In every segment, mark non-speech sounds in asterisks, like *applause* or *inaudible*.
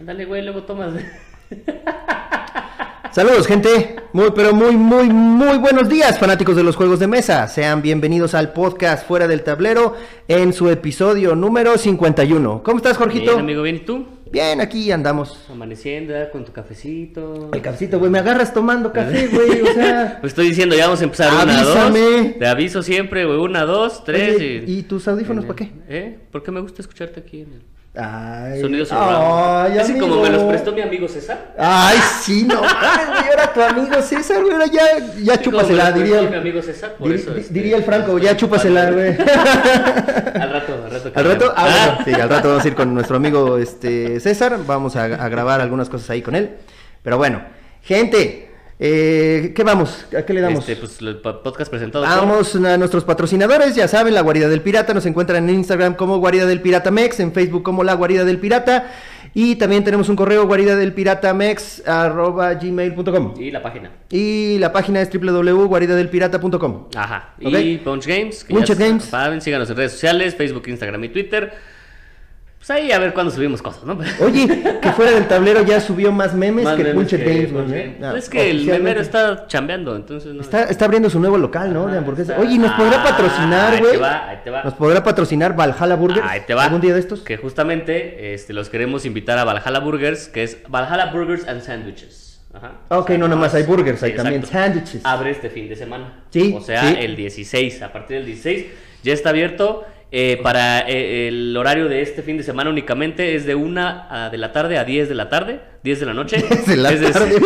Dale, güey, luego tomas. *laughs* Saludos, gente. Muy, pero muy, muy, muy buenos días, fanáticos de los juegos de mesa. Sean bienvenidos al podcast Fuera del Tablero en su episodio número 51. ¿Cómo estás, Jorgito? Bien, amigo, bien, ¿y tú? Bien, aquí andamos. Amaneciendo con tu cafecito. El cafecito, güey, me agarras tomando café, güey, o sea. *laughs* Pues estoy diciendo, ya vamos a empezar una, Avísame. dos. Te aviso siempre, güey, una, dos, tres Oye, y... ¿Y tus audífonos para qué? ¿Eh? Porque me gusta escucharte aquí en el Ay, sonido surround. Ay, Así como me los prestó mi amigo César. Ay, sí, no güey, ahora tu amigo César, güey, ahora ya, ya me chúpasela, diría. mi amigo César, por Dir- eso, este, diría el Franco, ya chúpasela, güey. *laughs* Al rato, al rato. Al rato, ah, Ah. bueno, sí, al rato vamos a ir con nuestro amigo este César, vamos a, a grabar algunas cosas ahí con él. Pero bueno, gente, eh, ¿qué vamos? ¿A qué le damos? Este, pues el po- podcast presentado por- Vamos a nuestros patrocinadores, ya saben, La Guarida del Pirata, nos encuentran en Instagram como Guarida del Pirata Mex, en Facebook como La Guarida del Pirata, y también tenemos un correo guarida del pirata mex arroba gmail.com. Y la página. Y la página es www.guaridadelpirata.com. Ajá. Y Punch Games. que ya Games. Saben, síganos en redes sociales, Facebook, Instagram y Twitter. Pues ahí a ver cuándo subimos cosas, ¿no? *laughs* Oye, que fuera del tablero ya subió más memes Más que memes Punched que Games. ¿eh? Ah, es que el memero está chambeando, entonces no. Está, está abriendo su nuevo local, ¿no? De Ajá, hamburguesas. está- Oye, ¿y nos podrá Ah, patrocinar, ahí güey? te va, ahí te va. ¿Nos podrá patrocinar Valhalla Burgers? Ahí te va. ¿Algún día de estos? Que justamente este, los queremos invitar a Valhalla Burgers, que es Valhalla Burgers and Sandwiches. Ajá. Ah, ok, no, nada más hay burgers, hay también exacto. sándwiches. Abre este fin de semana. Sí, O sea, sí. el 16. A partir del 16 ya está abierto. Eh, para eh, el horario de este fin de semana únicamente es de 1 de la tarde a 10 de la tarde, 10 de la noche. *laughs* De la Es tarde,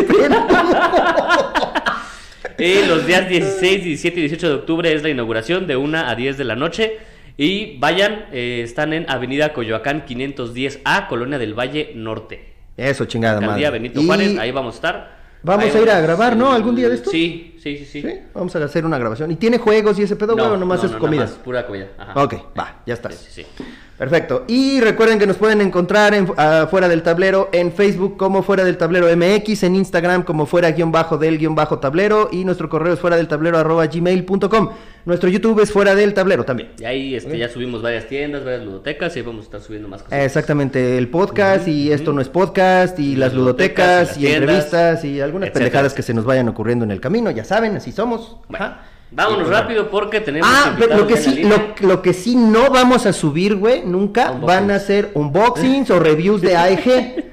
*laughs* y los días 16, 17 y 18 de octubre es la inauguración de 1 a 10 de la noche. Y vayan, eh, están en Avenida Coyoacán 510A, Colonia del Valle Norte. Eso, chingada Alcaldía madre. Benito Y Juárez, ahí vamos a estar. Vamos a ir a grabar, ¿no? ¿Algún día de estos? Sí, sí, sí, sí. Sí, vamos a hacer una grabación. ¿Y tiene juegos y ese pedo, güey, o nomás no, es no, comida? nada más pura comida. Ajá. Ok, va, ya estás. Sí, sí, sí. Perfecto. Y recuerden que nos pueden encontrar en, ah, fuera del tablero en Facebook como fuera del tablero MX, en Instagram como fuera guion bajo del guion bajo tablero y nuestro correo es fuera del tablero arroba gmail.com. Nuestro YouTube es fuera del tablero también. Y ahí este, ya subimos varias tiendas, varias ludotecas y ahí vamos a estar subiendo más cosas. Exactamente, el podcast y esto no es podcast y las ludotecas y, y tiendas, entrevistas y algunas etcétera. pendejadas que se nos vayan ocurriendo en el camino, ya saben, así somos. Bueno, Ajá. Vámonos pues, rápido porque tenemos. Ah, pero lo que sí, lo, lo que sí no vamos a subir, güey, nunca Unboxings. van a ser unboxings o reviews de AEG. *laughs*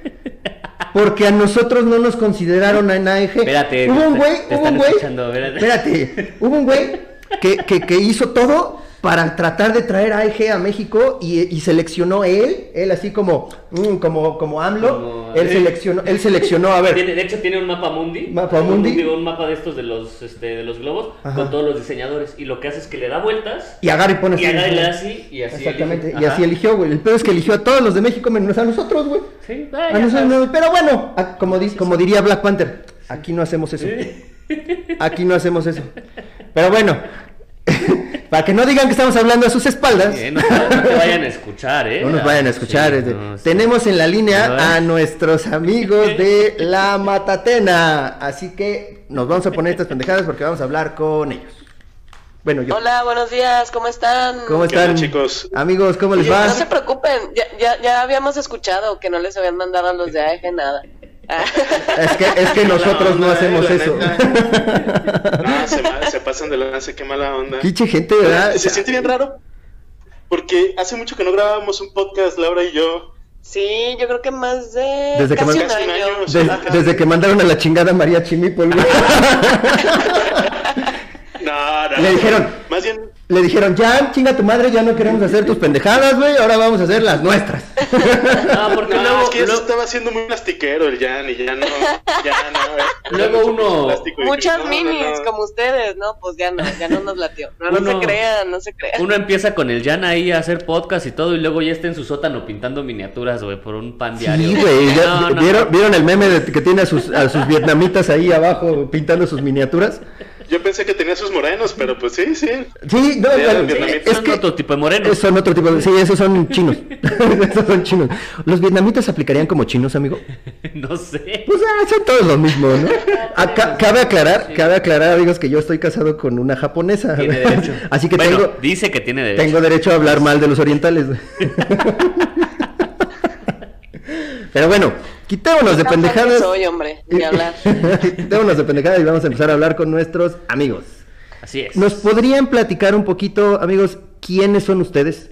Porque a nosotros no nos consideraron en AEG. Espérate, hubo un güey, hubo un güey. Espérate, hubo un güey que, que, que hizo todo para tratar de traer AEG a México y, y seleccionó él, él así como, mm, como, como AMLO, Como- él seleccionó, él seleccionó, a ver, Tiene- de hecho tiene un mapa mundi. Mapa un mundi. Un mapa de estos de los, este, de los globos Ajá. con todos los diseñadores. Y lo que hace es que le da vueltas. y agarra y pone Y así. agarra y le da así y así. Exactamente, elige. y así eligió, güey. El pedo es que eligió a todos los de México menos a nosotros, güey. Sí, A ya nosotros pero bueno, a- como, di- como diría Black Panther, aquí no hacemos eso. Aquí no hacemos eso. Pero bueno, *laughs* para que no digan que estamos hablando a sus espaldas, no, no te vayan a escuchar, ¿eh? no nos vayan a Sí, escuchar. no, sí. Tenemos en la línea a nuestros amigos de *laughs* La Matatena. Así que nos vamos a poner estas pendejadas porque vamos a hablar con ellos. Bueno, yo. Hola, buenos días, ¿cómo están? ¿Cómo ¿Qué onda, están, chicos? Amigos, ¿cómo les va? No se preocupen, ya, ya, ya habíamos escuchado que no les habían mandado a los de AEG nada. *laughs* Es que, es que nosotros no hacemos eh, la eso. *laughs* No, se, pasan de lance, qué mala onda. Pinche gente, ¿verdad? Se siente bien raro porque hace mucho que no grabábamos un podcast, Laura y yo. Sí, yo creo que más de Desde que casi man- un Casi un año. año, Des- Ajá. desde que mandaron a la chingada a María Chimipol, güey. *laughs* No, no. Le dijeron- Más bien, Le dijeron, ya, chinga tu madre, ya no queremos hacer tus pendejadas, güey, ahora vamos a hacer las nuestras. No, *laughs* porque no, luego, es que estaba haciendo muy plastiquero el Jan y ya no. Ya no. *laughs* Luego uno- Muchas no, no, minis no. como ustedes, ¿no? Pues ya no, ya no nos latió. No, se crean, no se crean. Uno empieza con el Jan ahí a hacer podcast y todo, y luego ya está en su sótano pintando miniaturas, güey, por un pan diario. Sí, güey, ya- No, no, ¿vieron, no. ¿vieron el meme de que tiene a sus, a sus vietnamitas ahí abajo pintando sus miniaturas? Yo pensé que tenía sus morenos, pero pues sí, sí. Sí, no, vietnamitas. es Son que otro tipo de morenos. son otro tipo de... Sí, esos son chinos. *laughs* *laughs* esos son chinos. ¿Los vietnamitas aplicarían como chinos, amigo? *laughs* no sé. Pues ah, son todos lo mismo, ¿no? Acá- cabe aclarar, Sí. cabe aclarar, amigos, que yo estoy casado con una japonesa. Tiene derecho. Así que Bueno, tengo, dice que tiene derecho. tengo derecho a hablar mal de los orientales. Pero bueno, quitémonos de pendejadas. soy, hombre, ni hablar. *laughs* quitémonos de pendejadas y vamos a empezar a hablar con nuestros amigos. Así es. ¿Nos podrían platicar un poquito, amigos, quiénes son ustedes?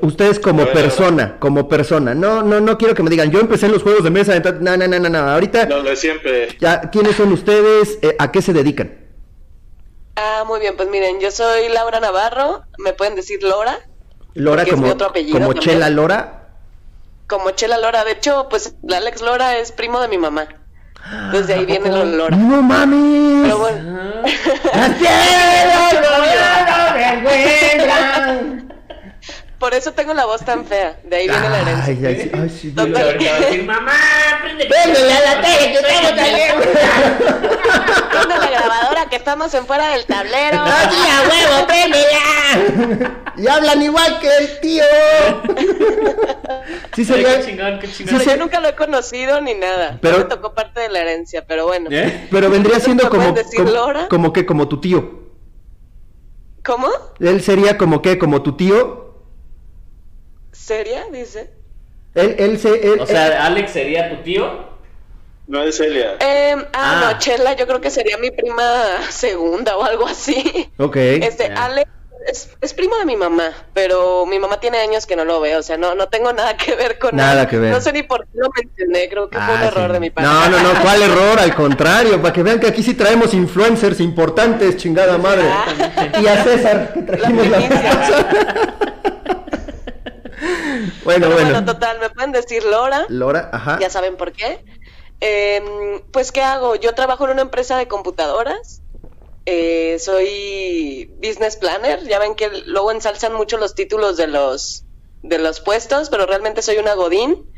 Ustedes como persona, como persona. No, no, no quiero que me digan, yo empecé en los juegos de mesa, entonces, no, no, no, no, no. Ahorita, Lo de siempre. ya, ¿quiénes son ustedes? Eh, ¿A qué se dedican? Ah, muy bien, pues miren, yo soy Laura Navarro, me pueden decir Lora, Lora como, mi otro apellido como también. Chela Lora. Como Chela Lora. De hecho, pues la Alex Lora es primo de mi mamá. Desde ahí viene lo Lora. No mames. Pero bueno, ¡Las piedras no me encuentran! Por eso tengo la voz tan fea. De ahí viene la herencia. Ay, ay, sí, ay, sí, Total. dile. Ahorita va a decir, mamá, prende la tele que estamos también. Prende la grabadora que estamos en fuera del tablero. *laughs* ¡Aquí a huevo, préndela! Y hablan igual que el tío. Sí Ay, sería, qué chingón, qué chingón. Sí, se- yo nunca lo he conocido ni nada. Pero- Pero me tocó parte de la herencia, pero bueno. ¿Eh? pero vendría siendo ¿Me como, como, como que como tu tío. ¿Cómo? Él sería como que como tu tío. ¿Seria? Dice. Él, él se, él- O sea, Alex sería tu tío. No es Celia. Eh, ah, Ah. no, Chela, yo creo que sería mi prima *laughs* segunda o algo así. ok. Este, Ya. Alex es, es primo de mi mamá, pero mi mamá tiene años que no lo ve, o sea, no, no tengo nada que ver con Nada él. que ver. No sé ni por qué lo mencioné, creo que fue un Ah, error sí. de mi parte. No, no, no, *laughs* ¿cuál error? Al contrario, para que vean que aquí sí traemos influencers importantes, chingada madre. Ah. Y a César, que trajimos la, primicia. *laughs* Bueno, bueno. bueno, total, me pueden decir Lora, Lora, ajá. ya saben por qué. Em, pues, ¿qué hago? Yo trabajo en una empresa de computadoras. Eh, soy business planner. Ya ven que luego ensalzan mucho los títulos de los, de los puestos, pero realmente soy una godín.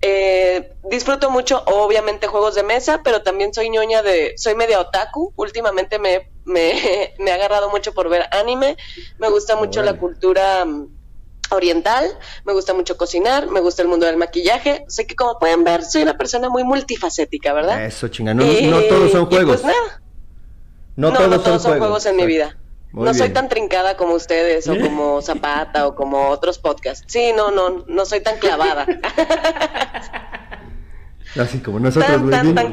Eh, disfruto mucho, obviamente, juegos de mesa, pero también soy ñoña de... Soy media otaku. Últimamente me, me, *laughs* me he agarrado mucho por ver anime. Me gusta mucho la cultura mm, oriental. Me gusta mucho cocinar. Me gusta el mundo del maquillaje. Sé que, como pueden ver, soy una persona muy multifacética, ¿verdad? Eso, chinga. No, no todos son juegos. pues nada. no, No, todos, no son, todos son juegos. juegos en mi vida. Muy no soy tan trincada como ustedes o *laughs* como Zapata o como otros podcasts. Sí, no, no, no soy tan clavada. *laughs* Así como nosotros, Tan, güey, tan, bien, tan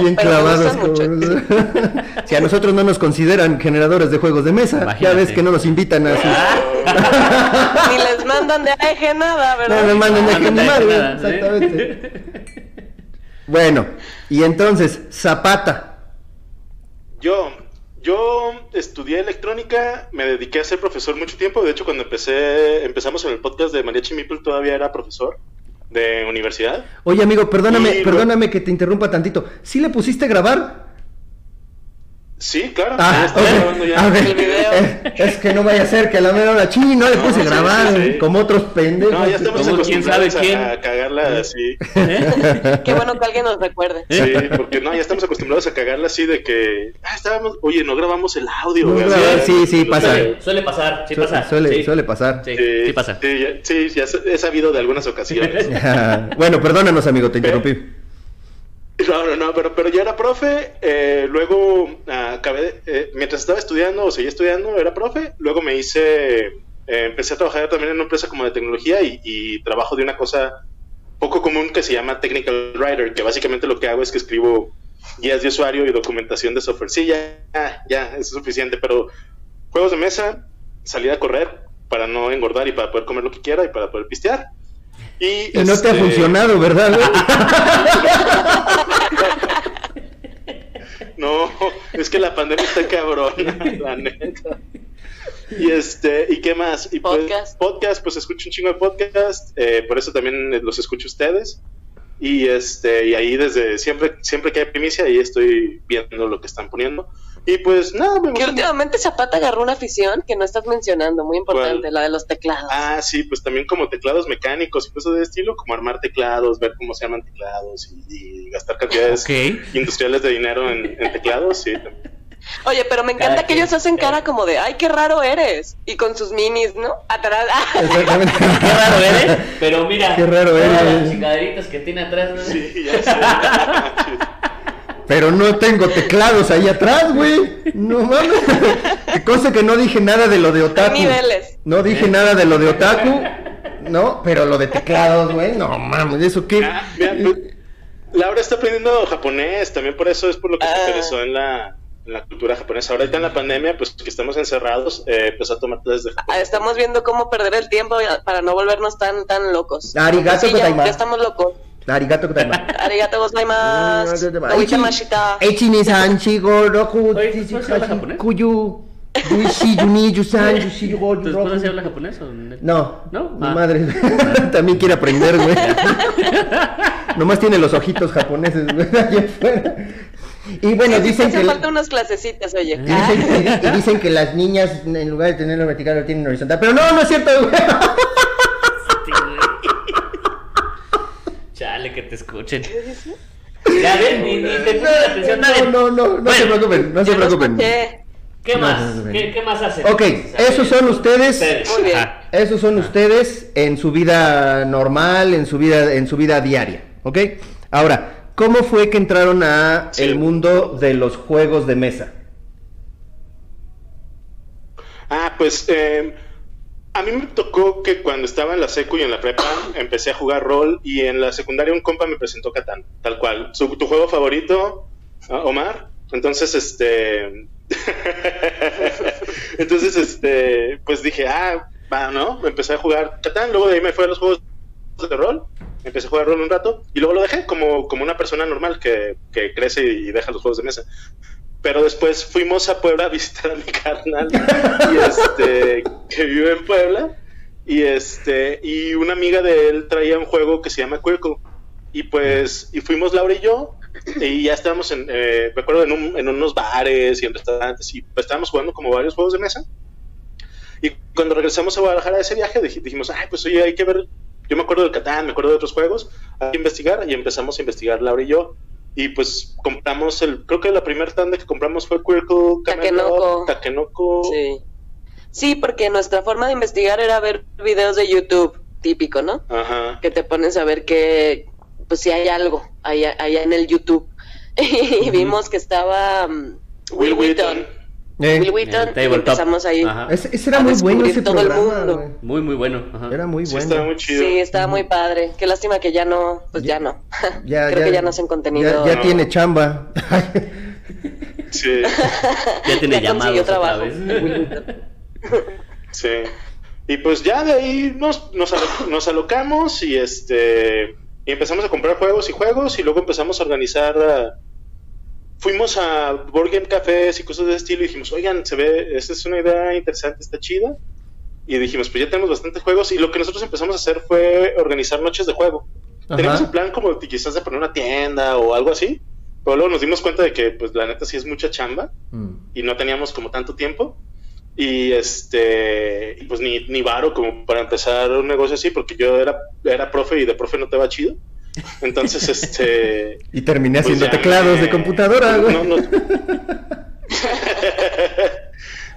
bien- clavados. como- *laughs* si a nosotros no nos consideran generadores de juegos de mesa, ya Imagínate. ves que no nos invitan a sus... *laughs* Ni les mandan de AEG nada, ¿verdad? No me manden No, de ni madre, nada, exactamente. *laughs* Bueno, y entonces, Zapata. Yo, yo estudié electrónica, me dediqué a ser profesor mucho tiempo. De hecho, cuando empecé, empezamos en el podcast de Mariachi Meeple, todavía era profesor de universidad. Oye, amigo, perdóname, Y perdóname que te interrumpa tantito. ¿Sí le pusiste grabar? Sí, claro. Ah, ya está ok. grabando ya. A ver, El video. Es, es que no vaya a ser que a la mera hora, ching, no le No, puse grabar, sí, sí. como otros pendejos. No, ya estamos Como quién sabe acostumbrados a, quién. a cagarla así. *laughs* Qué bueno que alguien nos recuerde. Sí, porque no, ya estamos acostumbrados a cagarla así de que, ah, estábamos, oye, no grabamos el audio. No sí, sí, pasa. Suele, suele pasar, sí Su- pasa. suele, sí. suele pasar. Sí, Sí, sí pasa. Sí, ya, sí, ya he he sabido de algunas *laughs* ocasiones. *laughs* bueno, perdónanos, amigo, te interrumpí. *laughs* No, no, no, pero, pero ya era profe, eh, luego ah, acabé, eh, mientras estaba estudiando o seguía estudiando, era profe, luego me hice, eh, empecé a trabajar también en una empresa como de tecnología y, y trabajo de una cosa poco común que se llama Technical Writer, que básicamente lo que hago es que escribo guías de usuario y documentación de software. Sí, ya, ya, es suficiente, pero juegos de mesa, salir a correr para no engordar y para poder comer lo que quiera y para poder pistear. Y, Y no te ha este, funcionado, ¿verdad? *laughs* No, es que la pandemia está cabrón, la neta. Y este, ¿y qué más? Y pues, Podcast. podcast, pues escucho un chingo de podcast, eh, por eso también los escucho ustedes. Y este, y ahí desde siempre, siempre que hay primicia, ahí estoy viendo lo que están poniendo. Y pues nada, me Que gusta. últimamente Zapata agarró una afición que no estás mencionando, muy importante, ¿Cuál? la de los teclados. Ah, sí, pues también como teclados mecánicos y cosas de estilo, como armar teclados, ver cómo se arman teclados y, y gastar cantidades industriales de dinero en, en teclados, sí. también. Oye, pero me encanta Cada que quien. ellos hacen cara como de, ay, qué raro eres. Y con sus minis, ¿no? Atrás. *laughs* Exactamente. Qué raro eres, pero mira. Qué raro eres. las chingaderitas que tiene atrás. ¿no? Sí, ya sé. *laughs* Pero no tengo teclados ahí atrás, güey. No mames. Que cosa que no dije nada de lo de otaku. niveles. No dije nada de lo de otaku. ¿no? Pero lo de teclados, güey, no mames, ¿eso qué? Ah, mira, pues, Laura está aprendiendo japonés, también por eso es por lo que se Ah. interesó en la, en la cultura japonesa. Ahorita en la pandemia, pues que estamos encerrados, eh, empezó a tomar clases de Ah, japonés. Estamos viendo cómo perder el tiempo para no volvernos tan tan locos. Arigato Sí, ya, ya estamos locos. *laughs* Arigato gozaimasu. Arigato gozaimasu. Echi- Oitamashita. Echi-ni-san, chigo, roku, ¿tu kuyu, yuishi, yuni, yusan, yushi, yugo, ¿Tu roku. esposa habla japonés o no? No, ¿No? mi Ah. madre *laughs* también quiere aprender, güey. *laughs* Nomás tiene los ojitos japoneses, güey, allá afuera. Y bueno, dicen Hace que... falta unas clasecitas, oye. Y dicen, y dicen que las niñas, en lugar de tenerlo vertical, lo tienen horizontal. Pero no, no es cierto, güey. Sí, güey. Chale, que te escuchen. Ya ven, ni, ni te puse atención. No, no, no, no se preocupen, no se preocupen. ¿Qué No, más? no, no, no. ¿Qué, qué más hacen? Ok, esos son ustedes. Muy bien. Ajá. Esos son ustedes en su vida normal, en su vida, en su vida diaria, ¿ok? Ahora, ¿cómo fue que entraron a Sí. el mundo de los juegos de mesa? Ah, pues eh, a mí me tocó que cuando estaba en la secu y en la prepa empecé a jugar rol y en la secundaria un compa me presentó Catán, tal cual. Su- ¿Tu juego favorito, Omar? Entonces, este... *laughs* Entonces, este, pues dije, ah, va, ¿no? Empecé a jugar Catán, luego de ahí me fui a los juegos de rol, empecé a jugar rol un rato y luego lo dejé como, como una persona normal que, que crece y deja los juegos de mesa. Pero después fuimos a Puebla a visitar a mi carnal este, que vive en Puebla y este y una amiga de él traía un juego que se llama Quirkle y pues y fuimos Laura y yo y ya estábamos en eh, me acuerdo en, un- en unos bares y en restaurantes y pues, estábamos jugando como varios juegos de mesa. Y cuando regresamos a Guadalajara de ese viaje dij- dijimos ay pues oye hay que ver yo me acuerdo del Catán me acuerdo de otros juegos hay que investigar y empezamos a investigar Laura y yo y pues compramos el creo que la primera tanda que compramos fue Quirkle Takenoko. Sí. Sí, porque nuestra forma de investigar era ver videos de YouTube, típico, ¿no? ajá Que te pones a ver que, pues si hay algo allá, allá en el YouTube. *laughs* y vimos que estaba mm, Will Wheaton. Eh, Will Wheaton, y empezamos ahí. Ese, ese era a muy bueno ese todo el programa, mundo. Muy, muy bueno. Ajá. Era muy sí bueno. estaba muy chido Sí, estaba muy padre. Qué lástima que ya no, pues ya no. *laughs* Ya- Creo ya- que ya no hacen contenido. Ya, ya No. tiene chamba. sí Ya tiene llamados trabajo. Sí. Y pues ya de ahí nos, nos, alo- nos alocamos y este y empezamos a comprar juegos y juegos y luego empezamos a organizar fuimos a board game cafés y cosas de estilo y dijimos, "Oigan, se ve, esta es una idea interesante, está chida." Y dijimos, "Pues ya tenemos bastantes juegos" y lo que nosotros empezamos a hacer fue organizar noches de juego. Ajá. Teníamos un plan como de quizás de poner una tienda o algo así, pero luego nos dimos cuenta de que pues la neta sí es mucha chamba Mm. y no teníamos como tanto tiempo. Y este, pues ni, ni varo como para empezar un negocio así, porque yo era, era profe y de profe no te va chido. Entonces, este. *laughs* Y terminé pues haciendo teclados me- de computadora, güey. No, no. *laughs*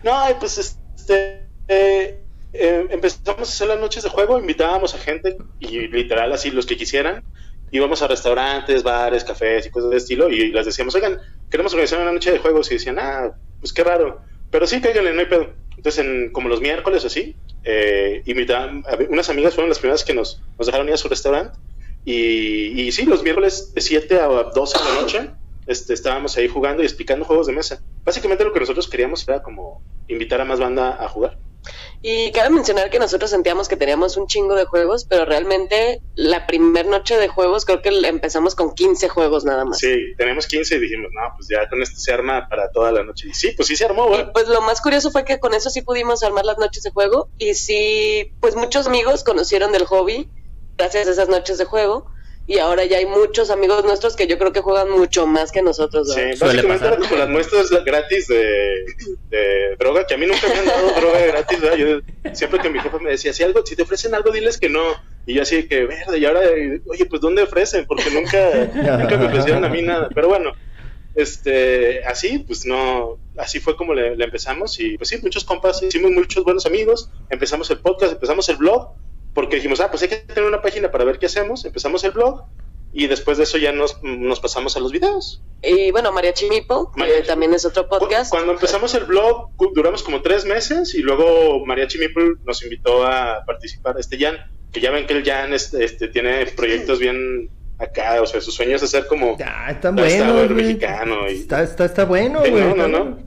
no, pues este. eh, eh, empezamos a hacer las noches de juego, invitábamos a gente y literal así los que quisieran. Íbamos a restaurantes, bares, cafés y cosas de estilo y les decíamos, oigan, queremos organizar una noche de juegos y decían, ah, pues qué raro. Pero sí, cáiganle, no hay pedo. Entonces, en, como los miércoles así, eh, invitaban, unas amigas fueron las primeras que nos, nos dejaron ir a su restaurante. Y, y sí, los miércoles de 7 a 12 de la noche este, estábamos ahí jugando y explicando juegos de mesa. Básicamente lo que nosotros queríamos era como invitar a más banda a jugar. Y cabe mencionar que nosotros sentíamos que teníamos un chingo de juegos, pero realmente la primer noche de juegos creo que empezamos con 15 juegos nada más. Sí, tenemos 15 y dijimos, no, pues ya con esto se arma para toda la noche. Y sí, pues sí se armó, güey. Y pues lo más curioso fue que con eso sí pudimos armar las noches de juego y sí, pues muchos amigos conocieron del hobby gracias a esas noches de juego y ahora ya hay muchos amigos nuestros que yo creo que juegan mucho más que nosotros. Sí, ¿verdad? Suele básicamente pasar. era como las muestras gratis de, de droga, que a mí nunca me han dado *laughs* droga gratis, ¿verdad? Yo siempre que mi jefe me decía, si algo, si te ofrecen algo, diles que no. Y yo así que, verde, y ahora, oye, pues ¿dónde ofrecen? Porque nunca, nunca me ofrecieron a mí nada. Pero bueno, este, así, pues no, así fue como le, le empezamos. Y pues sí, muchos compas, hicimos muchos buenos amigos, empezamos el podcast, empezamos el blog, porque dijimos, ah, pues hay que tener una página para ver qué hacemos. Empezamos el blog. Y después de eso ya nos, nos pasamos a los videos. Y bueno, Mariachi que Mariachi. también es otro podcast. Cuando empezamos el blog, duramos como tres meses y luego Mariachi Meeple nos invitó a participar, este Jan que ya ven que el Jan este, este, tiene proyectos bien acá, o sea, su sueño es hacer como Ah, está bueno. güey. mexicano y- Está, está, está bueno, güey. no, no, no.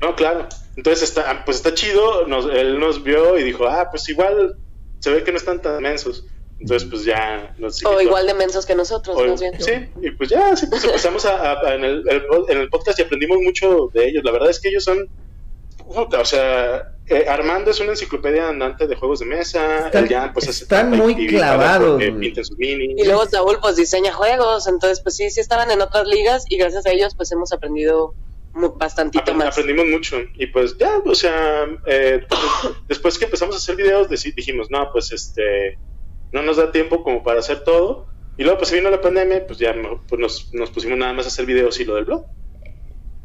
No, claro. Entonces está, pues está chido, nos- él nos vio y dijo, ah, pues igual se ve que no están tan mensos. Entonces pues ya nos O igual de mensos que nosotros, O- más bien. sí, y pues ya, sí, pues empezamos a, a- en, el, en el podcast y aprendimos mucho de ellos. La verdad es que ellos son, puta, o sea, eh, Armando es una enciclopedia andante de juegos de mesa, Están- el Jan pues están muy clavados. Y luego Saúl pues diseña juegos, entonces pues sí, sí estaban en otras ligas y gracias a ellos pues hemos aprendido bastantito Apre- más. aprendimos mucho y pues ya, o sea, eh, después que empezamos a hacer videos dijimos, no, pues este, no nos da tiempo como para hacer todo y luego pues se vino la pandemia, pues ya pues, nos, nos pusimos nada más a hacer videos y lo del blog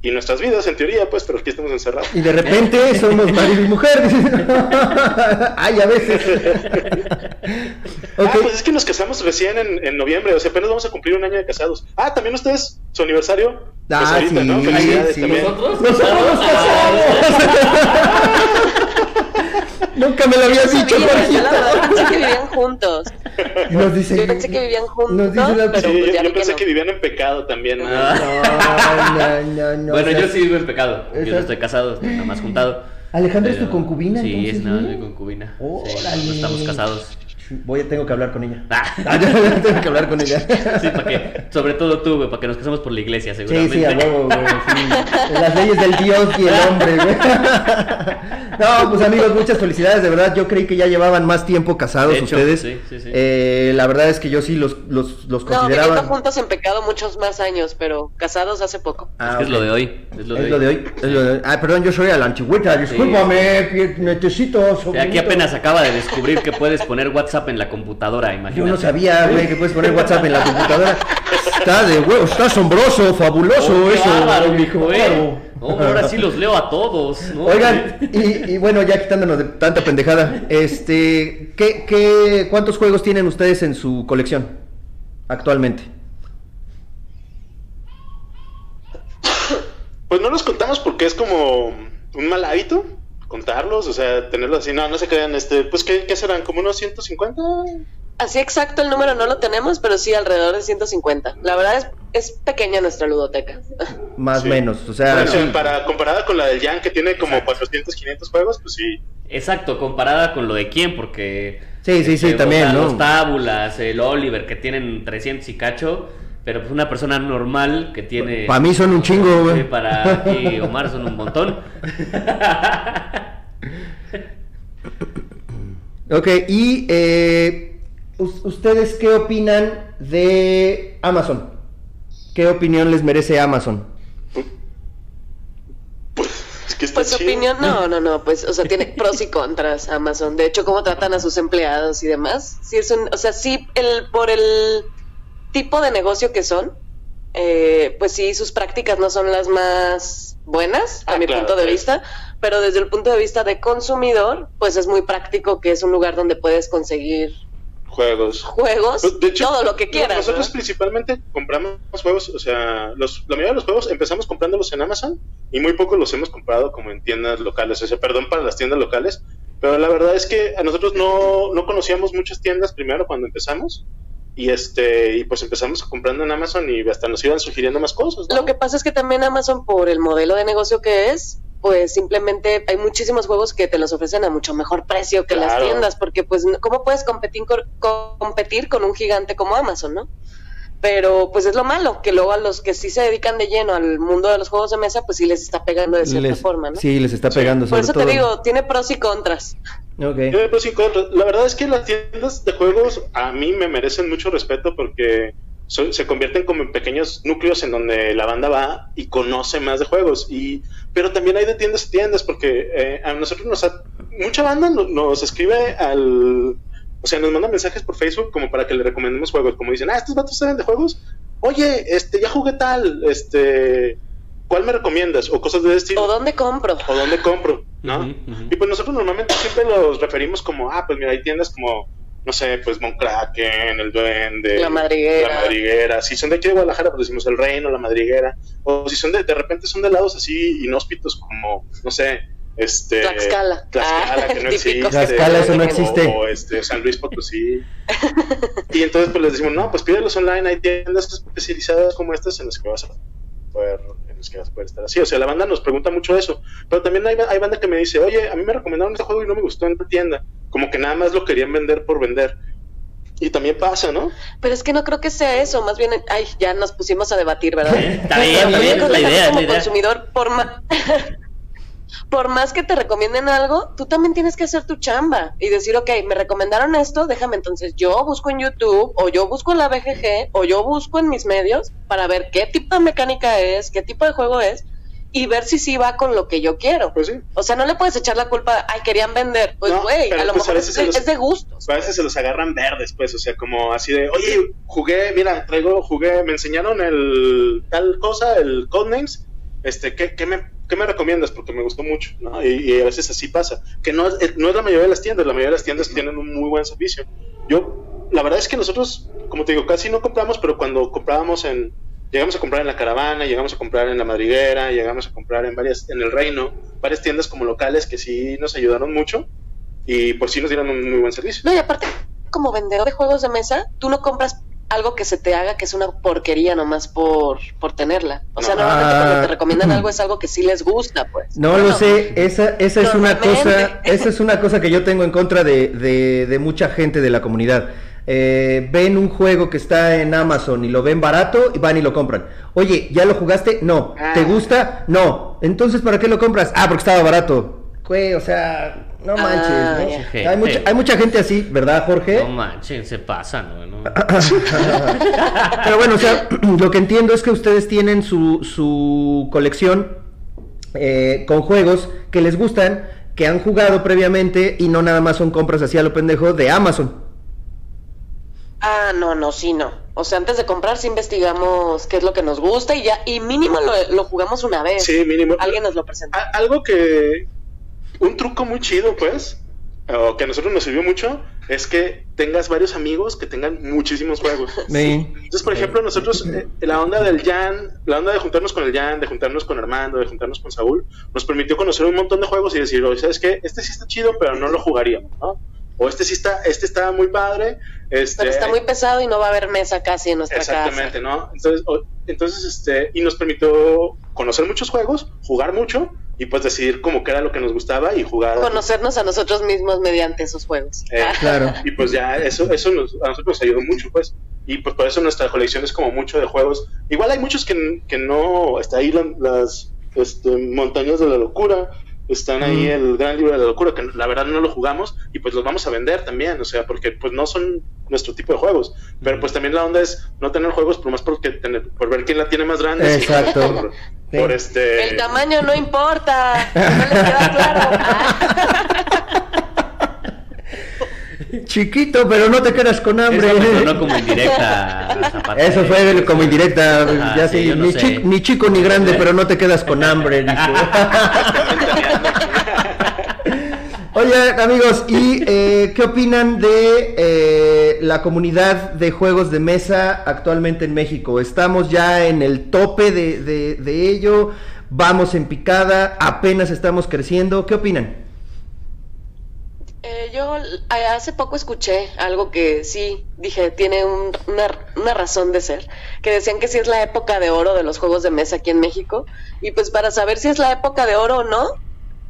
y nuestras vidas en teoría pues, pero aquí estamos encerrados. Y de repente somos marido y mujer. *laughs* *laughs* Ay, a veces. *laughs* Ah, pues es que nos casamos recién en, en noviembre, o sea, apenas vamos a cumplir un año de casados. Ah, también ustedes, su aniversario. Pues Ah, ahorita, sí, ¿no? Felicidades sí. también. ¿Nosotros? ¡Nosotros nos casamos! *laughs* Nunca me lo habías Yo dicho, sabía, yo la verdad Jorgito. pensé que vivían juntos. Nos dice. Yo pensé que vivían juntos, Nos dice la- pero Sí, pues yo, que pensé no. que vivían en pecado también. ¿no? Ah. No, *laughs* no, no, no. bueno, o sea, yo sí vivo en pecado. Yo no estoy casado, nada más juntado. Alejandra es Pero- tu concubina, Sí, entonces, es nada, ¿no? mi concubina. Sí, Órale. no estamos casados. Voy a, tengo que hablar con ella. Ah. *laughs* Ah, ya, tengo que hablar con ella. Sí, para que, sobre todo tú, güey, para que nos casemos por la iglesia, Sí, seguramente. sí, a huevo, güey. sí. Las leyes del Dios y el hombre, güey. *laughs* No, pues amigos, muchas felicidades. De verdad, yo creí que ya llevaban más tiempo casados hecho, ustedes. sí, sí, sí. Eh, la verdad es que yo sí los, los, los No, consideraba. viviendo juntos en pecado muchos más años, pero casados hace poco. Ah, es que es lo de hoy. Es lo de Es hoy. lo de hoy. es lo de hoy. Ah, perdón, yo soy a la antigüita. Discúlpame, necesito. O sea, Aquí sobrinito. apenas acaba de descubrir que puedes poner WhatsApp en la computadora, imagínate. Yo no sabía, güey, que puedes poner WhatsApp en la computadora. Está de huevo, está asombroso, fabuloso Oh, qué eso. bárbaro, mijo, eh. Oh, ahora sí los leo a todos, ¿no? Oigan, y, y bueno, ya quitándonos de tanta pendejada, este, ¿qué, qué, ¿cuántos juegos tienen ustedes en su colección actualmente? Pues no los contamos porque es como un mal hábito contarlos, o sea, tenerlos así. No, no se crean, este, pues, ¿qué, qué serán? ¿Como unos 150? Así exacto el número no lo tenemos, pero sí alrededor de 150. La verdad es, es pequeña nuestra ludoteca. *laughs* Más o Sí. menos, o sea, Bueno, sí. para, comparada con la del Jan, que tiene como 400, 500 juegos, pues sí. Exacto, comparada con lo de quién, porque... Sí, sí, sí, este, también, ¿no? Los tábulas, el Oliver, que tienen 300 y cacho, pero pues una persona normal que tiene... Pa' mí son un chingo, güey. Para aquí Omar son un montón. *laughs* Ok, y eh, us- ¿ustedes qué opinan de Amazon? ¿Qué opinión les merece Amazon? Es que está Pues su chido. opinión, no, *laughs* no, no, pues, o sea, tiene pros y contras Amazon. De hecho, cómo tratan a sus empleados y demás. Sí es un, o sea, sí, el, por el tipo de negocio que son, eh, pues sí, sus prácticas no son las más buenas, a Ah, mi claro, punto de sí. vista, pero desde el punto de vista de consumidor, pues es muy práctico que es un lugar donde puedes conseguir Juegos. juegos, Pues, de hecho, todo lo que quieras. Nosotros ¿no? principalmente compramos juegos, o sea, los, la mayoría de los juegos empezamos comprándolos en Amazon y muy pocos los hemos comprado como en tiendas locales. O sea, perdón para las tiendas locales, pero la verdad es que a nosotros no, no conocíamos muchas tiendas primero cuando empezamos y este y pues empezamos comprando en Amazon y hasta nos iban sugiriendo más cosas. ¿no? Lo que pasa es que también Amazon, por el modelo de negocio que es, pues simplemente hay muchísimos juegos que te los ofrecen a mucho mejor precio que las tiendas, porque pues, ¿cómo puedes competir competir con un gigante como Amazon, no? Pero pues es lo malo, que luego a los que sí se dedican de lleno al mundo de los juegos de mesa, pues sí les está pegando de cierta Les- forma, ¿no? Sí, les está Sí. pegando Por eso todo. te digo, tiene pros y contras. Ok. Tiene pros y contras. La verdad es que las tiendas de juegos a mí me merecen mucho respeto porque so- se convierten como en pequeños núcleos en donde la banda va y conoce más de juegos. Y pero también hay de tiendas a tiendas porque eh, a nosotros nos ha- mucha banda no- nos escribe al o sea, nos manda mensajes por Facebook como para que le recomendemos juegos, como dicen, "Ah, estos vatos saben de juegos. Oye, este ya jugué tal, este ¿cuál me recomiendas?" o cosas de ese estilo ¿O dónde compro? o dónde compro, ¿no? Y pues nosotros normalmente siempre los referimos como, ah, pues mira, hay tiendas como, no sé, pues Monkraken, El Duende, La Madriguera. La Madriguera. Si son de aquí de Guadalajara, pues decimos El Reino, La Madriguera. O si son de, de repente son de lados así inhóspitos como, no sé, este Tlaxcala. Tlaxcala, Ah, que no *laughs* típico. existe. Tlaxcala, eso no o- existe. O, este, San Luis Potosí. y entonces pues les decimos, no, pues pídelos online, hay tiendas especializadas como estas en las que vas a poder, en las que vas a poder estar así. O sea, la banda nos pregunta mucho eso. Pero también hay, hay banda que me dice, oye, a mí me recomendaron este juego y no me gustó en tu tienda. Como que nada más lo querían vender por vender. Y también pasa, ¿no? Pero es que no creo que sea eso, más bien, ay, ya nos pusimos a debatir, ¿verdad? *laughs* Está bien, está bien, la idea, es como la idea. consumidor, por más, *laughs* por más que te recomienden algo, tú también tienes que hacer tu chamba y decir, ok, me recomendaron esto, déjame entonces, yo busco en YouTube, o yo busco en la BGG, o yo busco en mis medios para ver qué tipo de mecánica es, qué tipo de juego es, y ver si sí va con lo que yo quiero. Pues sí. O sea, no le puedes echar la culpa, ay, querían vender. Pues, No, güey, pero a lo pues a mejor veces es, de, los- es de gustos. A veces se los agarran verdes, pues, o sea, como así de, oye, jugué, mira, traigo, jugué, me enseñaron el tal cosa, el Codenames, este, ¿qué, qué, me, qué me recomiendas? Porque me gustó mucho, ¿no? Y, y a veces así pasa, que no es, no es la mayoría de las tiendas, la mayoría de las tiendas tienen un muy buen servicio. Yo, la verdad es que nosotros, como te digo, casi no compramos, pero cuando comprábamos en, llegamos a comprar en la caravana, llegamos a comprar en la madriguera, llegamos a comprar en varias, en el reino, varias tiendas como locales que sí nos ayudaron mucho y pues sí nos dieron un muy buen servicio. No, y aparte, como vendedor de juegos de mesa, tú no compras algo que se te haga que es una porquería nomás por, por tenerla. O sea, No. normalmente Ah. cuando te recomiendan algo es algo que sí les gusta, pues. No Bueno, lo sé, esa, esa es una cosa, esa es una cosa que yo tengo en contra de, de- de mucha gente de la comunidad. Eh, ven un juego que está en Amazon y lo ven barato y van y lo compran. Oye, ¿ya lo jugaste? No. Ah. ¿Te gusta? No. Entonces, ¿para qué lo compras? Ah, porque estaba barato. Güey, o sea, no Ah, manches. ¿no? Hay, mucha, hay mucha gente así, ¿verdad, Jorge? No manches, se pasan, ¿no? ¿no? *laughs* Pero bueno, o sea, *clears throat* lo que entiendo es que ustedes tienen su, su colección eh, con juegos que les gustan, que han jugado previamente y no nada más son compras así a lo pendejo de Amazon. Ah, no, no, sí, no. O sea, antes de comprar sí investigamos qué es lo que nos gusta y ya, y mínimo lo, lo jugamos una vez. Sí, mínimo. Alguien nos lo presentó. A- algo que. Un truco muy chido, pues, o que a nosotros nos sirvió mucho, es que tengas varios amigos que tengan muchísimos juegos. *laughs* Sí. Entonces, por ejemplo, nosotros, eh, la onda del Jan, la onda de juntarnos con el Jan, de juntarnos con Armando, de juntarnos con Saúl, nos permitió conocer un montón de juegos y decir, oye, ¿sabes qué? Este sí está chido, pero no lo jugaríamos, ¿no? O este sí está, este está muy padre, este... Pero está muy pesado y no va a haber mesa casi en nuestra Exactamente, casa. ¿no? Entonces, o- entonces, este, y nos permitió conocer muchos juegos, jugar mucho y pues decidir como que era lo que nos gustaba y jugar. Conocernos a nosotros mismos mediante esos juegos. Eh, Ah. *laughs* Claro. Y pues ya eso, eso nos, a nosotros nos ayudó mucho, pues. Y pues por eso nuestra colección es como mucho de juegos. Igual hay muchos que, que no, está ahí la- las este, montañas de la locura, están ahí Mm. el gran libro de la locura, que la verdad no lo jugamos y pues los vamos a vender también, o sea, porque pues no son nuestro tipo de juegos. Pero pues también la onda es no tener juegos por más porque tener, por ver quién la tiene más grande. Exacto. *laughs* Por, Sí. por este... El tamaño no importa. No les queda claro. *laughs* Chiquito, pero no te quedas con hambre. Eso sonó *laughs* como indirecta. Eso fue como indirecta, Ajá, ya sí, sé, yo no ni, sé. ni chico ni grande, pero no te quedas con hambre. *laughs* *laughs* Oye, amigos, ¿y eh, qué opinan de eh, la comunidad de juegos de mesa actualmente en México? ¿Estamos ya en el tope de, de- de ello? ¿Vamos en picada? ¿Apenas estamos creciendo? ¿Qué opinan? Eh, yo hace poco escuché algo que sí dije tiene un- una, una razón de ser, que decían que sí es la época de oro de los juegos de mesa aquí en México y pues para saber si es la época de oro o no,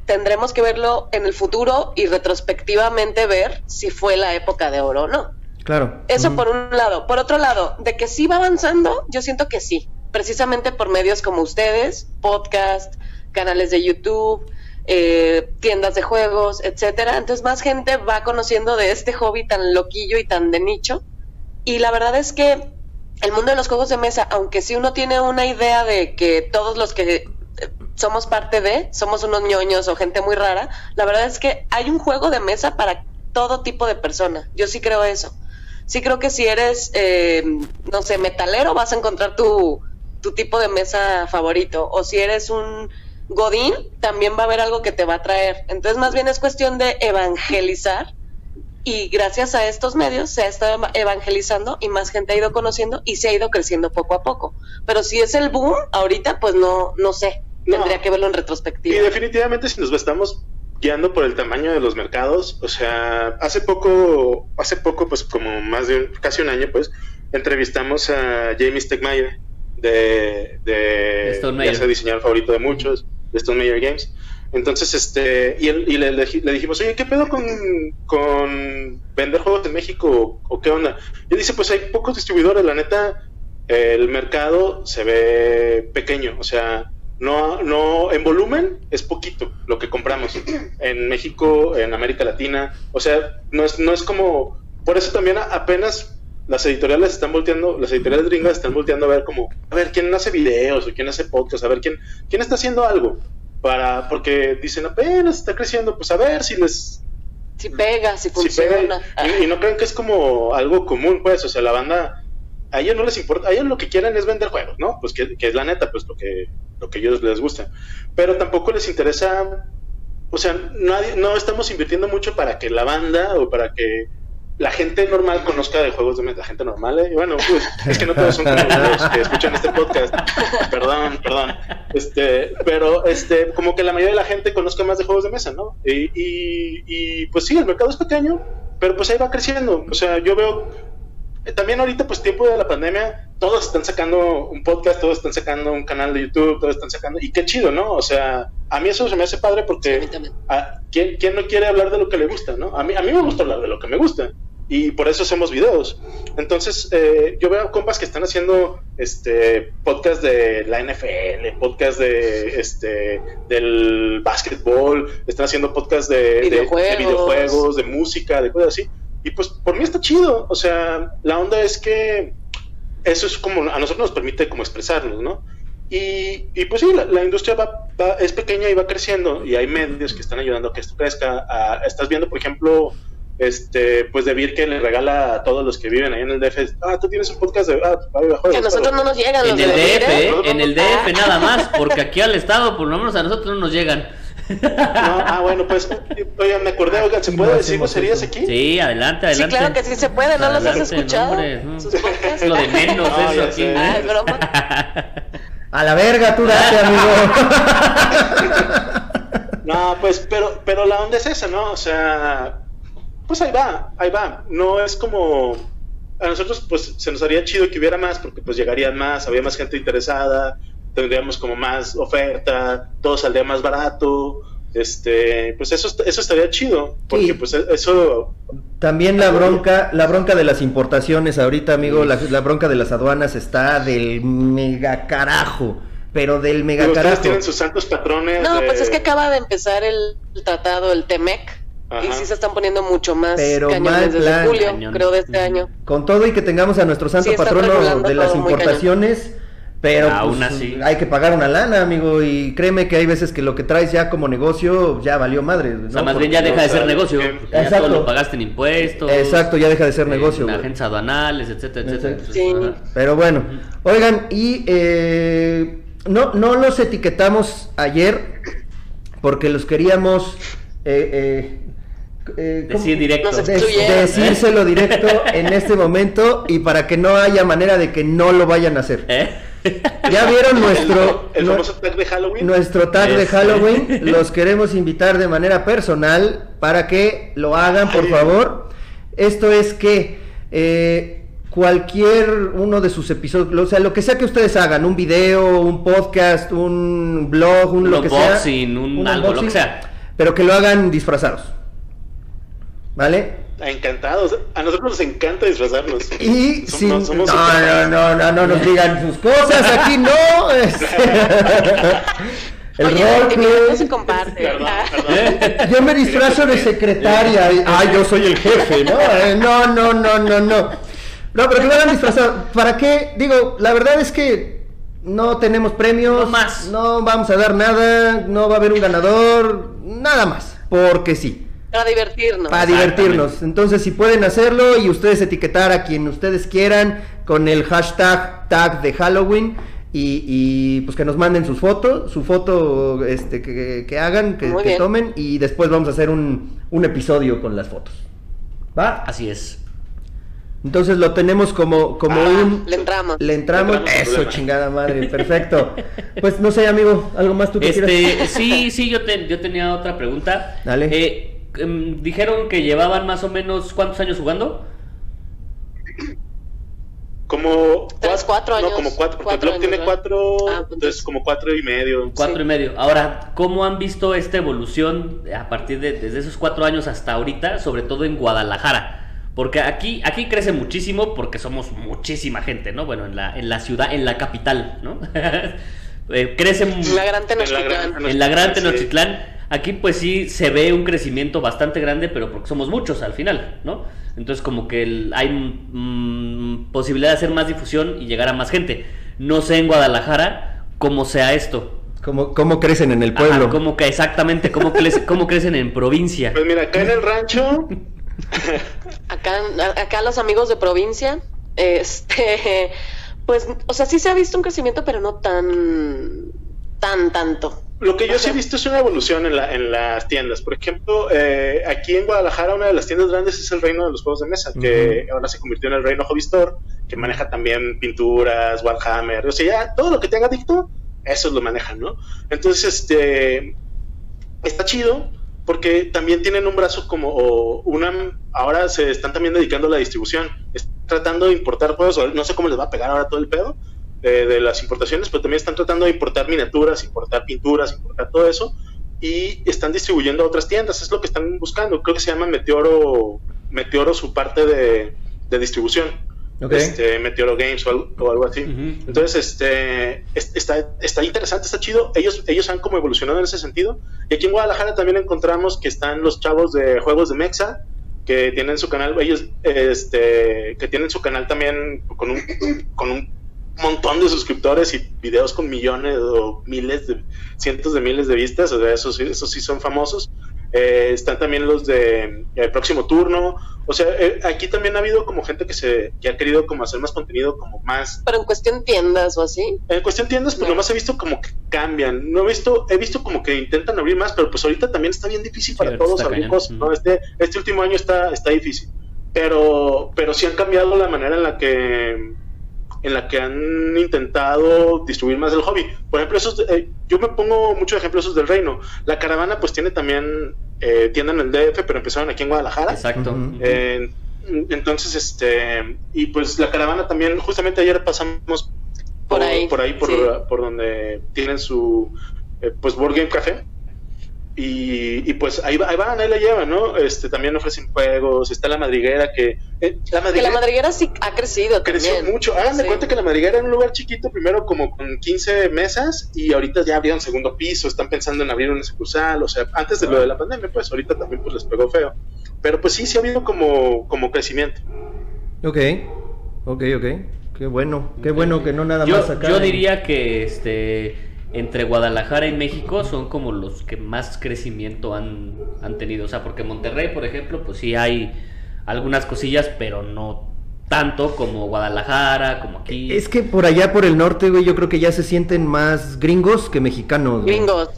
tendremos que verlo en el futuro y retrospectivamente ver si fue la época de oro o no. Claro. Eso por un lado. Por otro lado, de que sí va avanzando, yo siento que sí. Precisamente por medios como ustedes, podcast, canales de YouTube, eh, tiendas de juegos, etcétera. Entonces más gente va conociendo de este hobby tan loquillo y tan de nicho. Y la verdad es que el mundo de los juegos de mesa, aunque sí uno tiene una idea de que todos los que eh, somos parte de, somos unos ñoños o gente muy rara, la verdad es que hay un juego de mesa para todo tipo de persona. Yo sí creo eso. Sí creo que si eres, eh, no sé, metalero, vas a encontrar tu, tu tipo de mesa favorito. O si eres un godín, también va a haber algo que te va a traer. Entonces, más bien es cuestión de evangelizar y gracias a estos medios se ha estado eva- evangelizando y más gente ha ido conociendo y se ha ido creciendo poco a poco. Pero si es el boom ahorita, pues no, no sé. No. tendría que verlo en Y retrospectiva. definitivamente si nos estamos guiando por el tamaño de los mercados, o sea, hace poco, hace poco, pues como más de un- casi un año, pues, entrevistamos a Jamie Stegmaier de, de Stone ya sea diseñador favorito de muchos, de Stone Meyer Games. Entonces, este, y, él- y le, le- dijimos, oye, ¿qué pedo con, con vender juegos en México o qué onda? Y él dice, pues hay pocos distribuidores, la neta, el mercado se ve pequeño, o sea, no, no, en volumen es poquito lo que compramos en México, en América Latina, o sea, no es, no es como, por eso también apenas las editoriales están volteando, las editoriales gringas están volteando a ver como, a ver quién hace videos o quién hace podcast, a ver quién, quién está haciendo algo, para, porque dicen apenas está creciendo, pues a ver si les, Si pega, si si pega funciona. y, y no creen que es como algo común, pues, o sea, la banda, a ellos no les importa, a ellos lo que quieren es vender juegos, ¿no? Pues que, que es la neta, pues lo que, lo que a ellos les gusta. Pero tampoco les interesa, o sea, nadie, no estamos invirtiendo mucho para que la banda o para que la gente normal conozca de juegos de mesa, la gente normal, ¿eh? Bueno, pues, es que no todos son como los que escuchan este podcast, perdón, perdón, este, pero este, como que la mayoría de la gente conozca más de juegos de mesa, ¿no? Y, y, y, pues sí, el mercado es pequeño, pero pues ahí va creciendo, o sea, yo veo, también ahorita pues tiempo de la pandemia, todos están sacando un podcast, todos están sacando un canal de YouTube, todos están sacando, y qué chido, ¿no? O sea, a mí eso se me hace padre Sí, a porque... mí también. ¿A ¿quién, quién no quiere hablar de lo que le gusta, no? A mí, a mí me gusta hablar de lo que me gusta y por eso hacemos videos. Entonces, eh, yo veo compas que están haciendo este podcast de la NFL, podcast de este del básquetbol, están haciendo podcast de, de- de Videojuegos. videojuegos, de música, de cosas así. Y pues por mí está chido. O sea, la onda es que eso es como a nosotros nos permite como expresarnos, ¿no? Y, y pues sí, la, la industria va, va- es pequeña y va creciendo y hay medios que están ayudando a que esto crezca. Ah, estás viendo, por ejemplo, este, pues de Vir que le regala a todos los que viven ahí en el DF, ah, tú tienes un podcast de ah, videojuegos, Que a nosotros no nos llegan En el DF. ¿eh? En el DF nada más, porque aquí al Estado, por lo menos a nosotros no nos llegan. No, ah, bueno, pues, oye, me acordé, oigan, ¿se puede no decir groserías eso. aquí? Sí, adelante, Sí, adelante. claro que sí se puede, ¿no los has escuchado? no. Es lo de menos No, eso aquí. sé. ¿eh? Ay, broma. A la verga, tú date, amigo. *laughs* No, pues, pero, pero la onda es esa, ¿no? O sea, pues ahí va, ahí va. No es como a nosotros, pues, se nos haría chido que hubiera más, porque pues llegarían más, había más gente interesada, tendríamos como más oferta, todo saldría más barato. Este, pues eso, eso estaría chido, porque Sí. pues eso También la bronca, la bronca de las importaciones ahorita, amigo, la, la bronca de las aduanas está del mega carajo, pero del mega ustedes carajo. tienen sus santos patrones. No, de- pues es que acaba de empezar el, el tratado, el TEMEC, y sí se están poniendo mucho más Pero cañones desde plan. julio, Cañón. creo, de este año. Con todo y que tengamos a nuestro santo Sí, patrono de las importaciones, pero Aún pues, así. hay que pagar una lana, amigo, y créeme que hay veces que lo que traes ya como negocio ya valió madre. ¿no? O sea, más bien ya deja de ser negocio. que- porque Ya Exacto. todo lo pagaste en impuestos. Exacto, ya deja de ser en negocio. güey. agentes aduanales, etcétera, etcétera. Sí. Pero bueno, oigan, y eh, no, no los etiquetamos ayer porque los queríamos eh, eh, decírselo directo *laughs* en este momento y para que no haya manera de que no lo vayan a hacer. ¿Eh? Ya vieron *laughs* nuestro, el nu- famoso tag de Halloween. nuestro tag de Ese. Halloween. *laughs* Los queremos invitar de manera personal para que lo hagan, por Ay. favor. Esto es que eh, cualquier uno de sus episodios, o sea, lo que sea que ustedes hagan, un video, un podcast, un blog, un, Un lo que sea. unboxing, un algo, lo que sea. Pero que lo hagan disfrazados. ¿Vale? Encantados. A nosotros nos encanta disfrazarnos. Y Som- sin... no, No, somos no, no, no, no nos digan sus cosas, aquí no. este. El roleplay. no se comparte. Ah. *laughs* Yo me disfrazo de secretaria. y- Ay, yo soy el jefe, ¿no? Eh, No, no, no, no, no. No, pero que lo hagan disfrazado. ¿Para qué? Digo, la verdad es que no tenemos premios. No más. No vamos a dar nada. No va a haber un ganador. Nada más. Porque sí. Para divertirnos. Para divertirnos. Entonces, si pueden hacerlo y ustedes etiquetar a quien ustedes quieran con el hashtag tag de Halloween y, y, pues que nos manden sus fotos, su foto este, que, que hagan, que, tomen y después vamos a hacer un, un episodio con las fotos. ¿Va? Así es. Entonces lo tenemos como, como Ah, un... le entramos. Le entramos. Le entramos, sin Eso, problema. *laughs* chingada madre, perfecto. Pues no sé, amigo, algo más tú que Este, quieras. sí, sí, yo, te- yo tenía otra pregunta. Dale. Eh, em, dijeron que llevaban más o menos cuántos años jugando. Como Tres, cuatro años. No, como cuatro, porque Cuatro el blog tiene años, ¿verdad? cuatro, Ah, pues entonces como cuatro y medio. Cuatro Sí. y medio. Ahora, ¿cómo han visto esta evolución a partir de desde esos cuatro años hasta ahorita, sobre todo en Guadalajara? Porque aquí, aquí crece muchísimo porque somos muchísima gente, ¿no? Bueno, en la, en la ciudad, en la capital, ¿no? *laughs* Eh, crece mu- La gran En la Tenochtitlán. gran- en la gran Sí. Tenochtitlán. Aquí pues sí se ve un crecimiento bastante grande, pero porque somos muchos al final, ¿no? Entonces como que el- hay mm, posibilidad de hacer más difusión y llegar a más gente. No sé en Guadalajara cómo sea esto. ¿Cómo, cómo crecen en el Ajá, pueblo? cómo que exactamente, cómo, crece- *laughs* cómo crecen en provincia. Pues mira, acá en el rancho, *laughs* Acá, acá los amigos de provincia, este, *laughs* pues, o sea, sí se ha visto un crecimiento, pero no tan, tan, tanto. lo que yo sí he visto es una evolución en, la, en las tiendas. Por ejemplo, eh, aquí en Guadalajara una de las tiendas grandes es el Reino de los Juegos de Mesa, que ahora se convirtió en el Reino Hobby Store, que maneja también pinturas, Warhammer, o sea, ya todo lo que tenga adicto, eso lo manejan, ¿no? Entonces, este, está chido porque también tienen un brazo como o una ahora se están también dedicando a la distribución están tratando de importar juegos no sé cómo les va a pegar ahora todo el pedo eh, de las importaciones pero también están tratando de importar miniaturas importar pinturas importar todo eso y están distribuyendo a otras tiendas es lo que están buscando creo que se llama Meteoro Meteoro su parte de, de distribución Ok. este, Meteoro Games o algo, o algo así entonces, este, es- está, está interesante, está chido. Ellos, ellos han como evolucionado en ese sentido. Y aquí en Guadalajara también encontramos que están los chavos de juegos de Mexa, que tienen su canal, ellos, este, que tienen su canal también con un, con un montón de suscriptores y videos con millones o miles de, cientos de miles de vistas, o sea, esos, sí- esos sí son famosos. Eh, están también los de eh, Próximo Turno. O sea, eh, aquí también ha habido como gente que se que ha querido como hacer más contenido como más Pero en cuestión tiendas o así, en cuestión tiendas, pues No. nomás he visto como que cambian. No he visto, he visto como que intentan abrir más, pero pues ahorita también está bien difícil para ahorita todos abrir cañón. cosas, ¿no? Este, este último año está, está difícil. Pero, pero sí han cambiado la manera en la que en la que han intentado distribuir más el hobby. Por ejemplo, esos, de- eh, yo me pongo muchos ejemplos esos del reino. La caravana pues tiene también eh, tienda en el DF, pero empezaron aquí en Guadalajara. Exacto. Eh, entonces, este, y pues la caravana también, justamente ayer pasamos Por ahí, por, ahí, por, sí. por donde tienen su, eh, pues, Board Game Café. Y, y pues ahí, va- ahí van, ahí la llevan, ¿no? Este, también ofrecen juegos, está la madriguera que... eh, la que la madriguera sí ha crecido creció también. mucho. Hagan de Sí. cuenta que la madriguera era un lugar chiquito, primero como con 15 mesas y ahorita ya abrieron segundo piso, están pensando en abrir una sucursal, o sea, antes de lo de la pandemia, pues ahorita también pues les pegó feo. Pero pues sí, sí ha habido como, como crecimiento. Ok, ok, ok. Qué bueno, qué bueno que no nada yo, más acá. yo diría que este entre Guadalajara y México son como los que más crecimiento han, han tenido. O sea, porque Monterrey, por ejemplo, pues sí hay algunas cosillas, pero no tanto como Guadalajara, como aquí. Es que por allá por el norte, güey, yo creo que ya se sienten más gringos que mexicanos. güey. Gringos.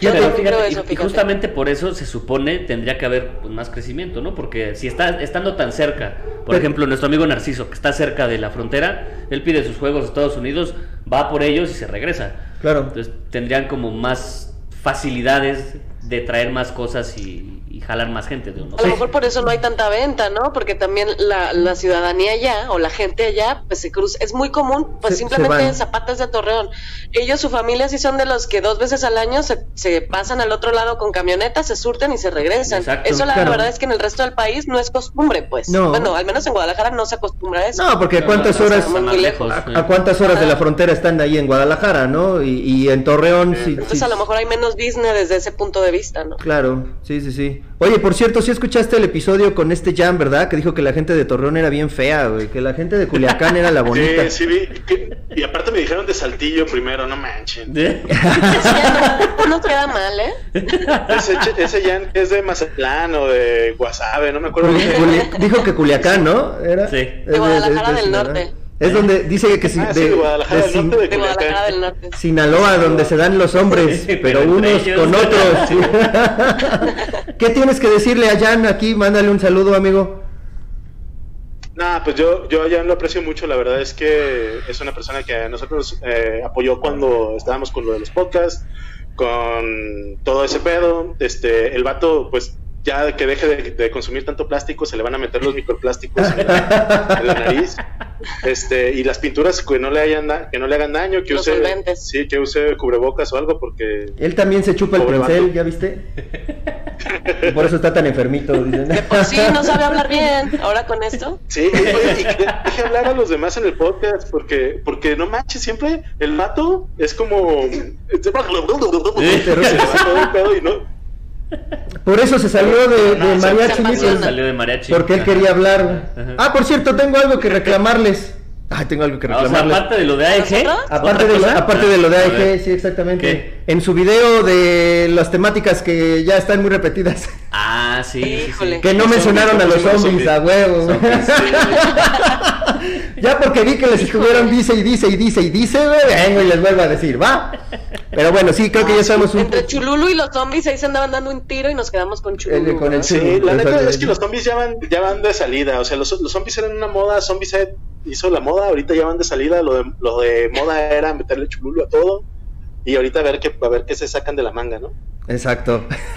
Yo Pero fíjate, y- justamente por eso se supone tendría que haber pues, más crecimiento, ¿no? Porque si está estando tan cerca, por Pero- ejemplo, nuestro amigo Narciso, que está cerca de la frontera, él pide sus juegos a Estados Unidos, va por ellos y se regresa. Claro. Entonces tendrían como más facilidades de traer más cosas y, y jalar más gente de uno. A lo mejor por eso no hay tanta venta, ¿no? Porque también la, la ciudadanía allá o la gente allá, pues se cruza. Es muy común, pues Se- simplemente van. zapatas de Torreón. Ellos, su familia, sí son de los que dos veces al año se, se pasan al otro lado con camionetas, se surten y se regresan. Exacto. Eso la Claro. verdad es que en el resto del país no es costumbre, pues. No. Bueno, al menos en Guadalajara no se acostumbra a eso. No, porque cuántas No, horas, muy lejos, a, eh. a cuántas horas de la frontera están ahí en Guadalajara, ¿no? Y, y en Torreón, sí, Entonces sí, a lo mejor hay menos business desde ese punto de vista, ¿no? Claro, sí, sí, sí. Oye, por cierto, sí escuchaste el episodio con este Jan, ¿verdad? Que dijo que la gente de Torreón era bien fea, güey, que la gente de Culiacán era la *laughs* bonita. Sí, sí vi. que- y aparte me dijeron de Saltillo primero, no manchen. ¿Eh? Ese no, queda mal, ¿eh? Ese, ese Jan es de Mazatlán o de Guasave, no me acuerdo Culi- bien. Culi- dijo que Culiacán, ¿no? Era Sí. es De Guadalajara del Sinaloa. Norte. Es donde dice que sí, Ah, sí, de Guadalajara del Sin- Norte, de De Guadalajara del Norte. Sinaloa, donde se dan los hombres, Sí, pero unos ellos. con otros. *laughs* sí. *laughs* ¿Qué tienes que decirle a Jan aquí? Mándale un saludo, amigo. Nah, pues yo, yo ya lo aprecio mucho. La verdad es que es una persona que a nosotros eh, apoyó cuando estábamos con lo de los podcasts, con todo ese pedo. Este, el vato, pues ya que deje de, de consumir tanto plástico, se le van a meter los microplásticos en, en la nariz. Este, y las pinturas que no le hayan da- que no le hagan daño, que Los use, solventes. sí, que use cubrebocas o algo, porque Él también se chupa el pincel. ¿ya viste? Y por eso está tan enfermito. dicen. De por sí no sabe hablar bien. Ahora con esto. Sí, y que deje hablar a los demás en el podcast, porque, porque no manches, siempre el vato es como. *laughs* Se todo el pedo y no. Por eso se salió de, de No, se- mariachi, se. Salió de mariachi. porque él quería hablar. Ajá. Ah, por cierto, tengo algo que reclamarles. Ah, tengo algo que Ah, o sea, reclamarles. aparte de lo de AEG. Aparte ¿otra de, aparte de lo de AEG, sí, exactamente. ¿Qué? En su video de las temáticas que ya están muy repetidas. Ah, sí, sí, sí. Híjole. Que no mencionaron a los zombies, a huevo. Zombies, *laughs* ya porque vi que les estuvieron dice y dice y dice y dice, vengo y les vuelvo a decir, va. Pero bueno, sí, creo que ya estamos un Entre Chululu y los zombies ahí se andaban dando un tiro y nos quedamos con Chululu. El- con el ¿no? Sí, la neta es que los zombies ya van, ya van de salida. O sea, los, los zombies eran una moda, Zombies hizo la moda, ahorita ya van de salida. Lo de, lo de moda era meterle chululo a todo. Y ahorita a ver qué, a ver qué se sacan de la manga, ¿no? Exacto. *laughs*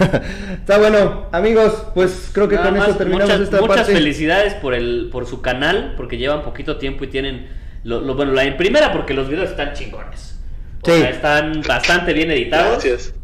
Está bueno, amigos, pues creo que Nada con más, esto terminamos muchas, esta muchas parte. felicidades por el por su canal, porque llevan poquito tiempo y tienen lo, lo- bueno, la en primera porque los videos están chingones. O Sí. sea, están bastante bien editados. Gracias.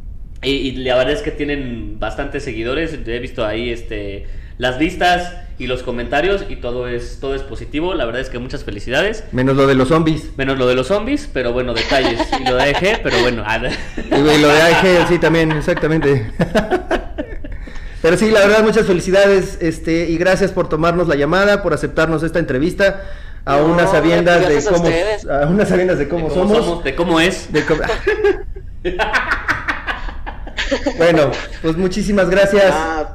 Y, y la verdad es que tienen bastantes seguidores. He visto ahí este las vistas y los comentarios y todo es todo es positivo. La verdad es que muchas felicidades. Menos lo de los zombies. Menos lo de los zombies, pero bueno, detalles. *laughs* Y lo de AEG, pero bueno. ah, Y lo de AEG, sí, también, exactamente. *laughs* Pero sí, la verdad, muchas felicidades, este, y gracias por tomarnos la llamada, por acertarnos esta entrevista, a No, unas sabiendas de a cómo, ustedes. a unas sabiendas de de cómo, cómo somos, de cómo es. de cómo- *laughs* bueno, pues muchísimas gracias. Ah,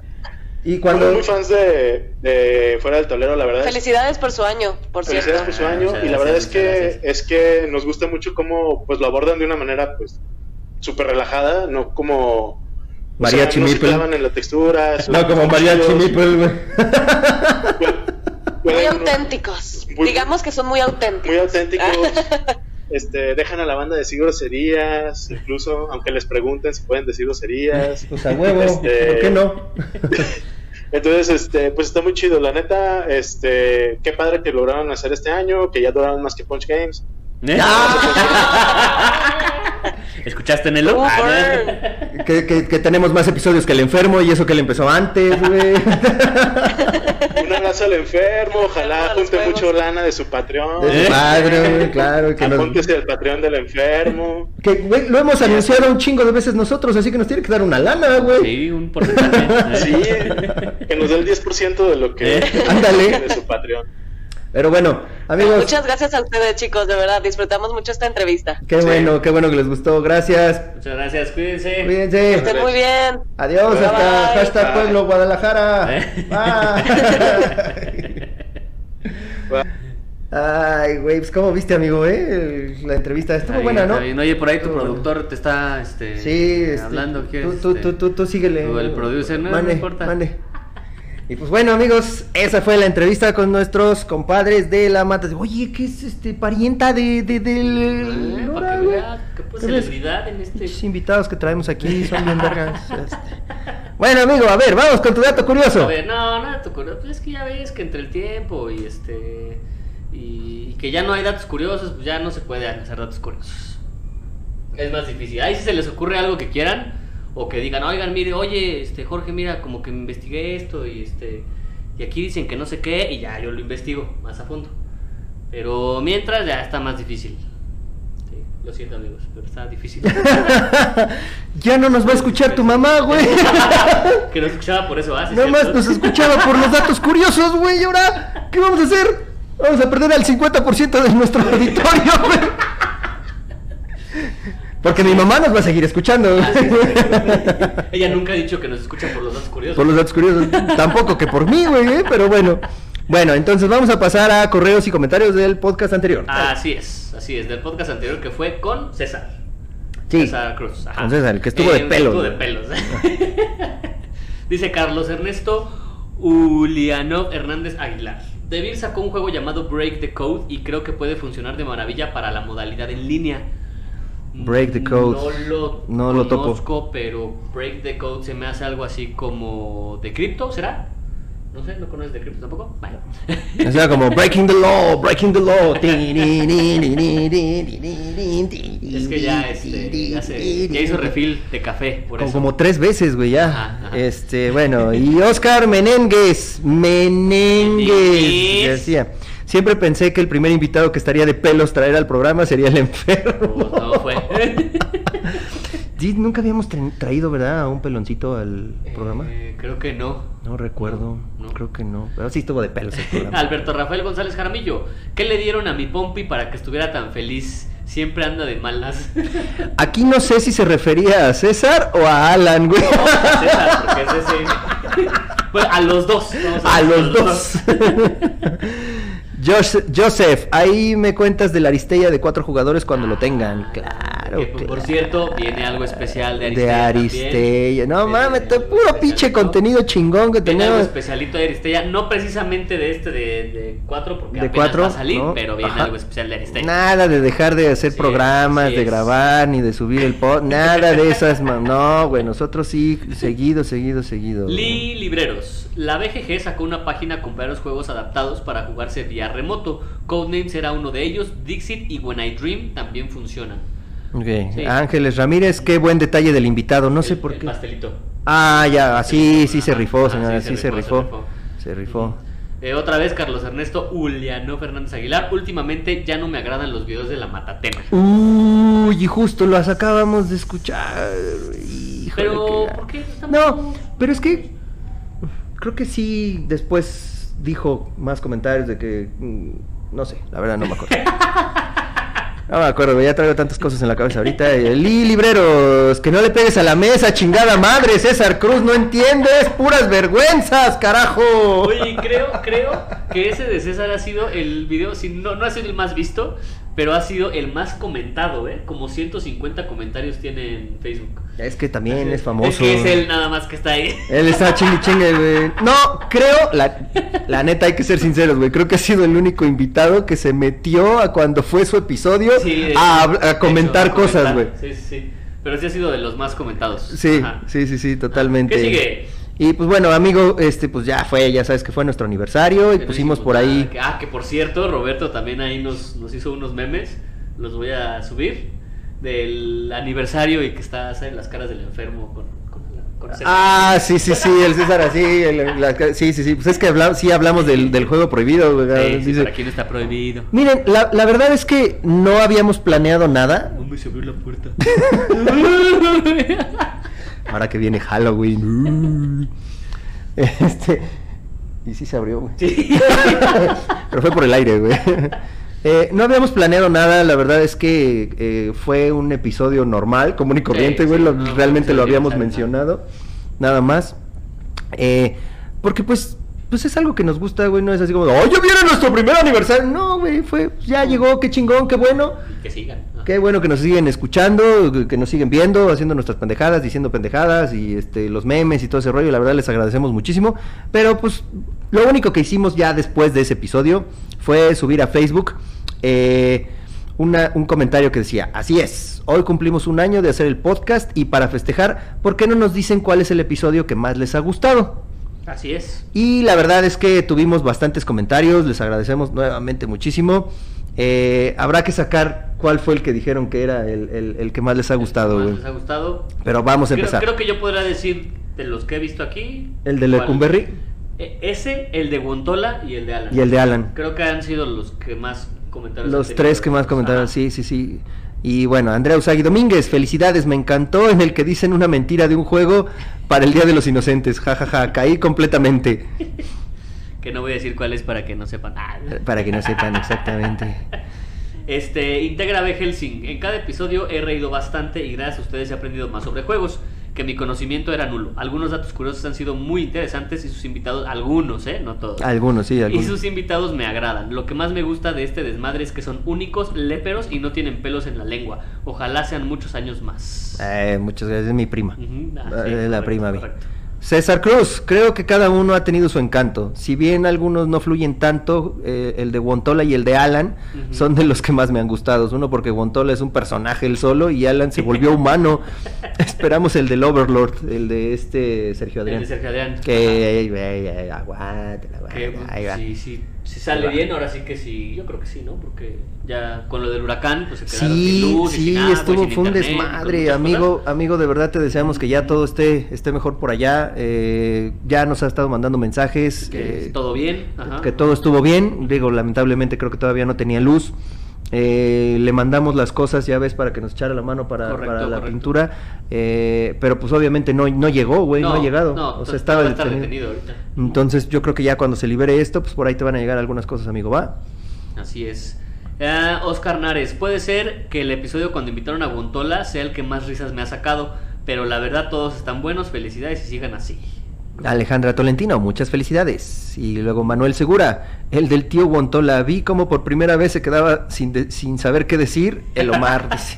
y Cuando cuando muy fans de, de Fuera del Tablero, la verdad. es- Felicidades por su año, por cierto. Felicidades por su Ah, año. muchas Y la verdad es que gracias. es que nos gusta mucho cómo pues lo abordan de una manera pues súper relajada, no como o sea, Mariachi no en la textura. no como mariachi Meeple, güey. Muy auténticos. Muy- Digamos que son muy auténticos. muy auténticos. *laughs* este, dejan a la banda decir groserías, incluso aunque les pregunten si pueden decir groserías. Pues a huevo, Este- ¿por qué no? *laughs* Entonces, este, pues está muy chido, la neta, este, qué padre que lograron hacer este año, que ya duraron más que Punch Games. ¿Eh? *laughs* ¿Escuchaste, Nelo? Uh, Ah. Que, que- que tenemos más episodios que el enfermo y eso que él empezó antes, güey. *laughs* Un abrazo al enfermo, ojalá junte mucho lana de su Patreon. De su padre, güey, claro. Que, nos- Apúntese al Patreon del enfermo. que, güey, lo hemos anunciado un chingo de veces nosotros, así que nos tiene que dar una lana, güey. Sí, un porcentaje. Sí, que nos dé el 10% de lo que Eh. Ándale. de su Patreon. Pero bueno, amigos, Muchas gracias a ustedes, chicos, de verdad. Disfrutamos mucho esta entrevista. qué Sí. bueno, qué bueno que les gustó. Gracias. Muchas gracias, cuídense. Cuídense. Estén muy bien. Adiós, Bye. hasta hashtag Bye. Pueblo Guadalajara. Eh. *laughs* Bye. Ay, güey, pues cómo viste, amigo, eh? La entrevista estuvo buena, ¿no? Oye, por ahí tu productor te está este, Sí, este, hablando. tú, ¿quieres, tú, este, tú, tú, tú síguele. tú, el producer, no, no Mande, importa. mande. Y pues bueno, amigos, esa fue la entrevista con nuestros compadres de la mata. Oye, ¿qué es este parienta de, de, del Eh, para que vea pues en este. Pinches invitados que traemos aquí son bien vergas. *laughs* Este. Bueno, amigo, a ver, vamos con tu dato curioso. A ver, no, no, dato curioso. Pues es que ya ves que entre el tiempo y este. Y, y que ya no hay datos curiosos, pues ya no se puede hacer datos curiosos. Es más difícil. Ahí si se les ocurre algo que quieran, o que digan, oigan, mire, oye, este Jorge, mira, como que investigué esto y este. Y aquí dicen que no sé qué, y ya yo lo investigo más a fondo. Pero mientras ya está más difícil. Sí, lo siento amigos, pero está difícil. *laughs* ya no nos va a escuchar tu mamá, güey. *laughs* que no escuchaba por eso, ¿ah? ¿Sí es Nada más nos escuchaba por los datos curiosos, güey. ¿Y ahora qué vamos a hacer? Vamos a perder al 50% de nuestro auditorio, güey. Porque mi mamá nos va a seguir escuchando. Ah, sí. *laughs* Ella nunca ha dicho que nos escucha por los datos curiosos. Por los datos curiosos. Tampoco que por mí, güey, ¿eh? pero bueno. Bueno, entonces vamos a pasar a correos y comentarios del podcast anterior. Así es, así es, del podcast anterior que fue con César. Sí. César Cruz. ajá. Con César, el que estuvo de pelos, Estuvo de pelos. *laughs* Dice Carlos Ernesto Ulianov Hernández Aguilar. Devir sacó un juego llamado Break the Code y creo que puede funcionar de maravilla para la modalidad en línea. Break the Code. No lo, No lo topo. conozco, pero Break the Code se me hace algo así como de cripto, ¿será? No sé, ¿no conoces de cripto tampoco? Bueno. O sea, como Breaking the Law, Breaking the Law. es que ya, este, ya, se- ya hizo refill de café, por Como, eso. como tres veces, güey, ya. Ajá, ajá. Este, bueno, y Oscar Menengues, Menengues, Menengues. decía. Siempre pensé que el primer invitado que estaría de pelos traer al programa sería el enfermo. Pues no fue. *laughs* Sí, nunca habíamos tra- traído, ¿verdad? A un peloncito al programa. Eh, creo que no. No recuerdo, no. creo que no. Pero sí estuvo de pelos el programa. *laughs* Alberto Rafael González Jaramillo, ¿qué le dieron a mi Pompi para que estuviera tan feliz? Siempre anda de malas. *laughs* Aquí no sé si se refería a César o a Alan, güey. César, porque es ese. Bueno, a los dos. vamos A decir, los dos. Joseph, ahí me cuentas de la Aristella de cuatro jugadores cuando lo tengan. Que, pues, por claro. cierto, viene algo especial de Aristella. De también. Aristella. No mames, te puro pinche especialito. contenido chingón que Viene algo tenemos. especialito de Aristella, no precisamente de este de, de cuatro, porque De apenas cuatro, va a salir, ¿no? pero viene Ajá. algo especial de Aristella. Nada de dejar de hacer Sí, programas, de es. grabar, ni de subir el pod, *laughs* nada de esas, ma- no, güey, nosotros sí, seguido, seguido, seguido. Li Libreros. La BGG sacó una página con varios juegos adaptados para jugarse vía remoto. Codenames era uno de ellos. Dixit y When I Dream también funcionan. Ok, Sí. Ángeles Ramírez, qué buen detalle del invitado, no sé por el qué. pastelito. Ah, ya, así, sí se rifó, ajá, señora, sí, sí se rifó, se rifó, rifó. se rifó. Eh, otra vez Carlos Ernesto Uliano Fernández Aguilar. Últimamente ya no me agradan los videos de la Matatena. Uy, y justo las acabamos de escuchar. Híjole, Pero, qué- ¿por qué? No, pero es que creo que sí después dijo más comentarios de que mm, no sé, la verdad no me acuerdo. *laughs* No me acuerdo, ya traigo tantas cosas en la cabeza ahorita. Eh, Li libreros, que no le pegues a la mesa, chingada madre, César Cruz, no entiendes, puras vergüenzas, carajo. Oye, creo, creo que ese de César ha sido el video, si no, no ha sido el más visto, pero ha sido el más comentado, ¿eh? Como 150 comentarios tiene en Facebook. Es que también es famoso. Es que es él nada más que está ahí. Él está chingue chingue, güey. No, creo, la, la neta hay que ser sinceros, güey. Creo que ha sido el único invitado que se metió a cuando fue su episodio Sí, a, comentar hecho, a cosas, güey. Sí, sí, sí. Pero sí ha sido de los más comentados. Sí, Ajá. sí, sí, sí, totalmente. ¿Qué sigue? Y pues bueno, amigo, este, pues ya fue, ya sabes que fue nuestro aniversario y pusimos por nada, ahí. ah, que por cierto, Roberto también ahí nos, nos hizo unos memes. Los voy a subir. Del aniversario y que está ¿sabes? las caras del enfermo con, con, con César. Ah, sí, sí, sí, el César así, el- la- sí, sí, sí, pues es que hablamos, sí hablamos del, del juego prohibido. Sí, para quien está prohibido. Miren, la, la verdad es que no habíamos planeado nada. Hombre, se abrió la puerta. *laughs* Ahora que viene Halloween. *laughs* Este. Y sí se abrió, güey. Sí. *laughs* Pero fue por el aire, güey. Eh, no habíamos planeado nada, la verdad es que eh, fue un episodio normal, común y corriente, güey. sí, lo- no, realmente no lo habíamos mencionado. Nada más. Eh, porque pues. Pues es algo que nos gusta, güey, no es así como, ¡oh, ya viene nuestro primer aniversario! No, güey, fue, ya llegó, qué chingón, qué bueno. Y que sigan. Qué bueno que nos siguen escuchando, que nos siguen viendo, haciendo nuestras pendejadas, diciendo pendejadas y este los memes y todo ese rollo. La verdad les agradecemos muchísimo. Pero pues lo único que hicimos ya después de ese episodio fue subir a Facebook eh, una- un comentario que decía, así es, hoy cumplimos un año de hacer el podcast y para festejar, ¿por qué no nos dicen cuál es el episodio que más les ha gustado? Así es. Y la verdad es que tuvimos bastantes comentarios, les agradecemos nuevamente muchísimo. Eh, habrá que sacar cuál fue el que dijeron que era el, el- el que más les ha gustado, ¿Más les ha gustado? Pero vamos a Creo, empezar. creo que yo podría decir de los que he visto aquí. El de. Lecumberri Ese, el de Gontola y el de Alan. y el de Alan. Creo que han sido los que más comentarios Los tres que más comentaron, Ajá. sí, sí, sí. Y bueno, Andrea Usagi Domínguez, felicidades, me encantó en el que dicen una mentira de un juego para el Día de los Inocentes. Ja, ja, ja, caí completamente. *laughs* Que no voy a decir cuál es para que no sepan. Ah. *laughs* Para que no sepan exactamente. Este, Integra B Helsing. En cada episodio he reído bastante y gracias a ustedes he aprendido más sobre juegos, que mi conocimiento era nulo. Algunos datos curiosos han sido muy interesantes y sus invitados, algunos, ¿eh? No todos. Algunos, sí, Y algunos. sus invitados me agradan. Lo que más me gusta de este desmadre es que son únicos, léperos y no tienen pelos en la lengua. Ojalá sean muchos años más. Eh, muchas gracias, es mi prima. Ah, sí, es la correcto, prima, correcto. César Cruz, creo que cada uno ha tenido su encanto. Si bien algunos no fluyen tanto, eh, el de Wontola y el de Alan son de los que más me han gustado. Uno porque Wontola es un personaje él solo y Alan se volvió humano. *laughs* Esperamos el del Overlord, el de este Sergio El Adrián. de Sergio Adrián. Que aguante, aguante, ahí va. Si, sale bien, ahora sí que sí. Yo creo que sí, ¿no? Porque ya con lo del huracán, pues se quedaron sin Sí, luz y sí, sin agua y estuvo, sin fue un internet, desmadre, amigo, cosas. amigo, de verdad te deseamos que ya todo esté, esté mejor por allá. eh, ya nos ha estado mandando mensajes, Que eh, todo bien. Ajá. que todo estuvo bien. Digo, lamentablemente creo que todavía no tenía luz. Eh, le mandamos las cosas, ya ves, para que nos echara la mano para, Correcto, para la correcto. pintura. eh, pero pues obviamente no, no llegó, güey, no, ha llegado. No, o sea, entonces estaba detenido ahorita. Entonces yo creo que ya cuando se libere esto, pues por ahí te van a llegar algunas cosas, amigo, ¿va? Así es. Ah, Oscar Nares, puede ser que el episodio cuando invitaron a Gontola sea el que más risas me ha sacado, pero la verdad todos están buenos, felicidades y sigan así. Alejandra Tolentino, muchas felicidades. Y luego Manuel Segura, el del tío Guantola. Vi como por primera vez se quedaba sin, de- sin saber qué decir. El Omar *laughs* dice.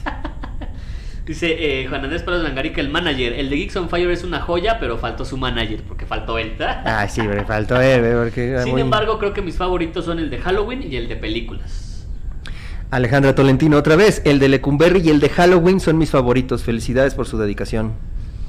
Dice eh, Juan Andrés Pérez Langarica, el manager. El de Geeks on Fire es una joya, pero faltó su manager, porque faltó él. *laughs* Ah, sí, faltó él, eh, porque Sin muy- embargo, creo que mis favoritos son el de Halloween y el de películas. Alejandra Tolentino, otra vez. El de Lecumberri y el de Halloween son mis favoritos. Felicidades por su dedicación.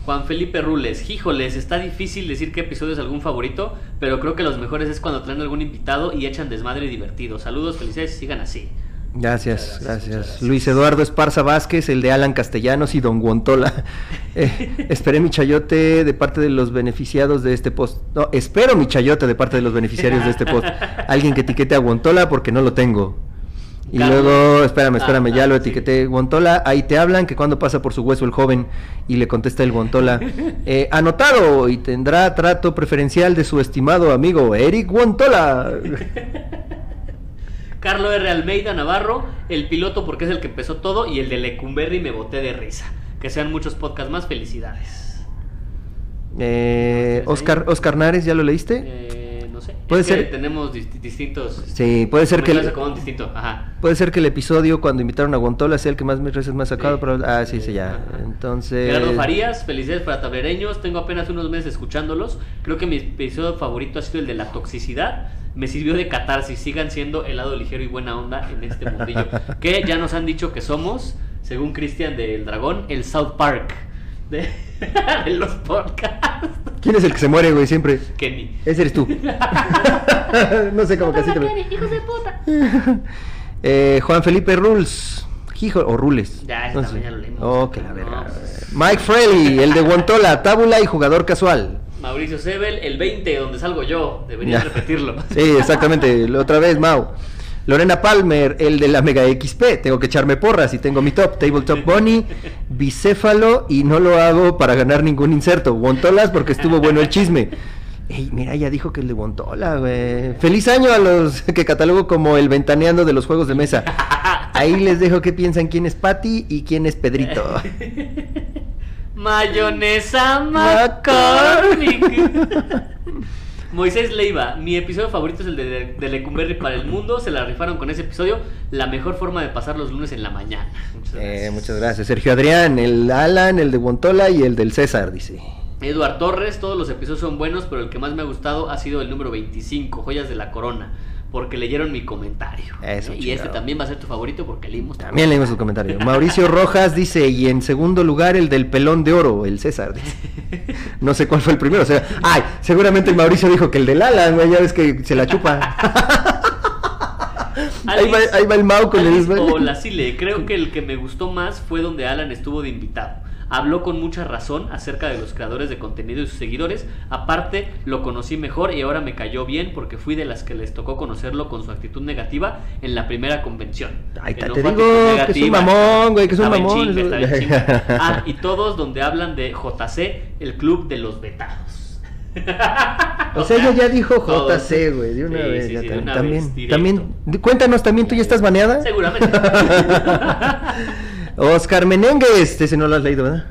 Juan Felipe Rules, híjoles, está difícil decir qué episodio es algún favorito, pero creo que los mejores es cuando traen algún invitado y echan desmadre divertido. Saludos, felicidades y sigan así. Gracias, gracias. Luis Eduardo Esparza Vázquez, el de Alan Castellanos y Don Guantola. *laughs* Eh, esperé mi chayote de parte de los beneficiados de este post. No, espero mi chayote de parte de los beneficiarios de este post. *laughs* Alguien que etiquete a Guantola porque no lo tengo. Y Carlos. luego, espérame, espérame, Ah, ya ah, lo sí. etiqueté. Guantola, ahí te hablan que cuando pasa por su hueso el joven y le contesta el Guantola. *laughs* eh, anotado y tendrá trato preferencial de su estimado amigo Eric Guantola. *laughs* Carlo R. Almeida Navarro, el piloto porque es el que empezó todo y el de Lecumberri me boté de risa. Que sean muchos podcasts más, felicidades. Eh, Oscar, Oscar Nares, ¿ya lo leíste? Eh. Puede es que ser- tenemos dist- distintos. Sí, puede ser que el- distinto. Ajá. Puede ser que el episodio cuando invitaron a Guantola sea el que más veces me ha sacado, Sí. pero ah, sí, sí, Sí, ya. ajá. Entonces, Gerardo Farías, felicidades para tablereños. Tengo apenas unos meses escuchándolos. Creo que mi episodio favorito ha sido el de la toxicidad. Me sirvió de catarsis. Sigan siendo helado ligero y buena onda en este mundillo. *laughs* que ya nos han dicho que somos, según Cristian del Dragón, el South Park de, *laughs* de los podcasts. ¿quién es el que se muere, güey, siempre? Kenny. Ese eres tú. *laughs* no sé cómo casi te hijos de puta. *laughs* Eh, Juan Felipe Rules. Hijo, o Rules. Ya, ese No también sé. ya lo leímos. Oh, que la No, verga. pues. Mike Fraley, el de Guantola, tábula y jugador casual. Mauricio Sebel, el 20, donde salgo yo. Deberías Ya. repetirlo. Sí, exactamente. Otra vez, Mau. Lorena Palmer, el de la Mega XP. Tengo que echarme porras y tengo mi top. Tabletop Bunny, bicéfalo y no lo hago para ganar ningún inserto. Guantolas porque estuvo bueno el chisme. Ey, mira, ya dijo que el de Guantola, güey. Feliz año a los que catalogo como el ventaneando de los juegos de mesa. Ahí les dejo que piensan quién es Patty y quién es Pedrito. *laughs* Mayonesa McCormick. *laughs* Moisés Leiva, mi episodio favorito es el de, de Lecumberri para el mundo. Se la rifaron con ese episodio. La mejor forma de pasar los lunes en la mañana. Muchas gracias. Eh, muchas gracias. Sergio Adrián, el Alan, el de Guantola y el del César, dice. Eduard Torres, todos los episodios son buenos, pero el que más me ha gustado ha sido el número 25, Joyas de la Corona, porque leyeron mi comentario. Eso, y este también va a ser tu favorito porque leímos tu También leímos su comentario. Mauricio Rojas dice, y en segundo lugar el del pelón de oro, el César. dice. *laughs* No sé cuál fue el primero. O sea, ay, seguramente el Mauricio dijo que el del Alan, güey, ya ves que se la chupa. *laughs* ahí, va, ahí va el Mau con Alice el... o la Sile, creo que el que me gustó más fue donde Alan estuvo de invitado. Habló con mucha razón acerca de los creadores de contenido y sus seguidores. Aparte, lo conocí mejor y ahora me cayó bien porque fui de las que les tocó conocerlo con su actitud negativa en la primera convención. Ahí está, te digo que es un mamón, güey, que es un mamón. chinga, chinga. *laughs* Ah, y todos donde hablan de JC, el club de los vetados. O sea, ella ya dijo. JC, güey, de una Sí, vez. sí, ya sí, una también, vez, directo. también, cuéntanos, ¿también tú ya estás baneada? Seguramente. *laughs* Oscar Menéndez, ese no lo has leído, ¿verdad?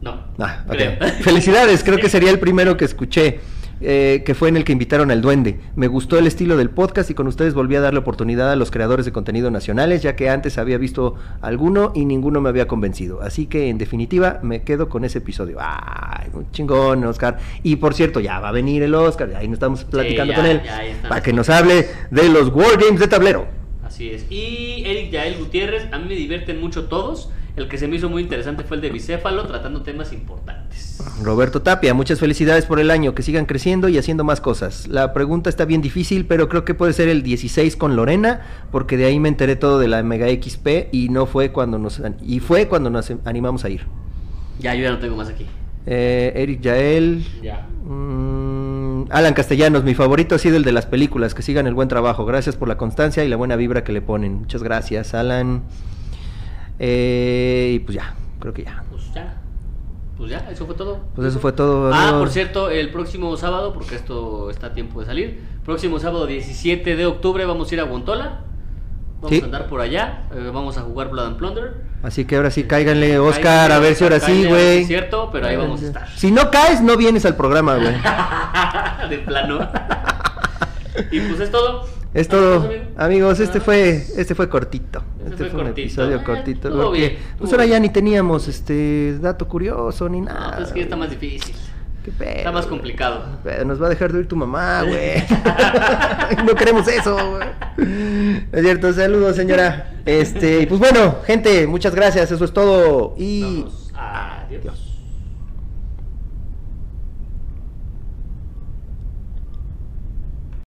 No. Ah, ok. creo. *laughs* *laughs* Felicidades, creo que sería el primero que escuché. eh, que fue en el que invitaron al duende. Me gustó el estilo del podcast y con ustedes volví a darle oportunidad a los creadores de contenido nacionales, ya que antes había visto alguno y ninguno me había convencido. Así que en definitiva me quedo con ese episodio. Ay, un chingón, Oscar. Y por cierto, ya va a venir el Oscar, ahí nos estamos platicando ya, con él, ya, para que nos hable de los Wargames de tablero. Así es. Y Eric Yael Gutiérrez, a mí me divierten mucho todos. El que se me hizo muy interesante fue el de bicéfalo, tratando temas importantes. Roberto Tapia, muchas felicidades por el año, que sigan creciendo y haciendo más cosas. La pregunta está bien difícil, pero creo que puede ser el 16 con Lorena, porque de ahí me enteré todo de la Mega XP y no fue cuando nos y fue cuando nos animamos a ir. Ya, yo ya no tengo más aquí. Eh, Eric Yael, Ya. mm, Alan Castellanos, mi favorito ha sido el de las películas, que sigan el buen trabajo. Gracias por la constancia y la buena vibra que le ponen. Muchas gracias, Alan. Eh, y pues ya, creo que ya. Pues ya. Pues ya, eso fue todo. Pues eso fue todo. Ah, por cierto, el próximo sábado, porque esto está a tiempo de salir, próximo sábado 17 de octubre vamos a ir a Guantola. Vamos Sí. a andar por allá, eh, vamos a jugar Blood and Plunder. Así que ahora sí, cáiganle, Oscar, Cáiganle, a ver si ahora sí, cáiganle, güey. Es cierto, pero ahí vamos a estar. Si no caes, no vienes al programa, güey. *laughs* de plano. *laughs* y pues es todo. Es todo, Amigo. amigos, este Ah, fue, este fue cortito. Este Este fue fue un cortito. episodio Eh, cortito. porque, bien, pues ahora ya ni teníamos este dato curioso ni No, nada. pues es que está más difícil. Qué pedo, Está más complicado. Pedo, Nos va a dejar de oír tu mamá, güey. *laughs* no queremos eso, güey. Es cierto, saludos, señora. Este, y pues bueno, gente, muchas gracias, eso es todo. Y adiós.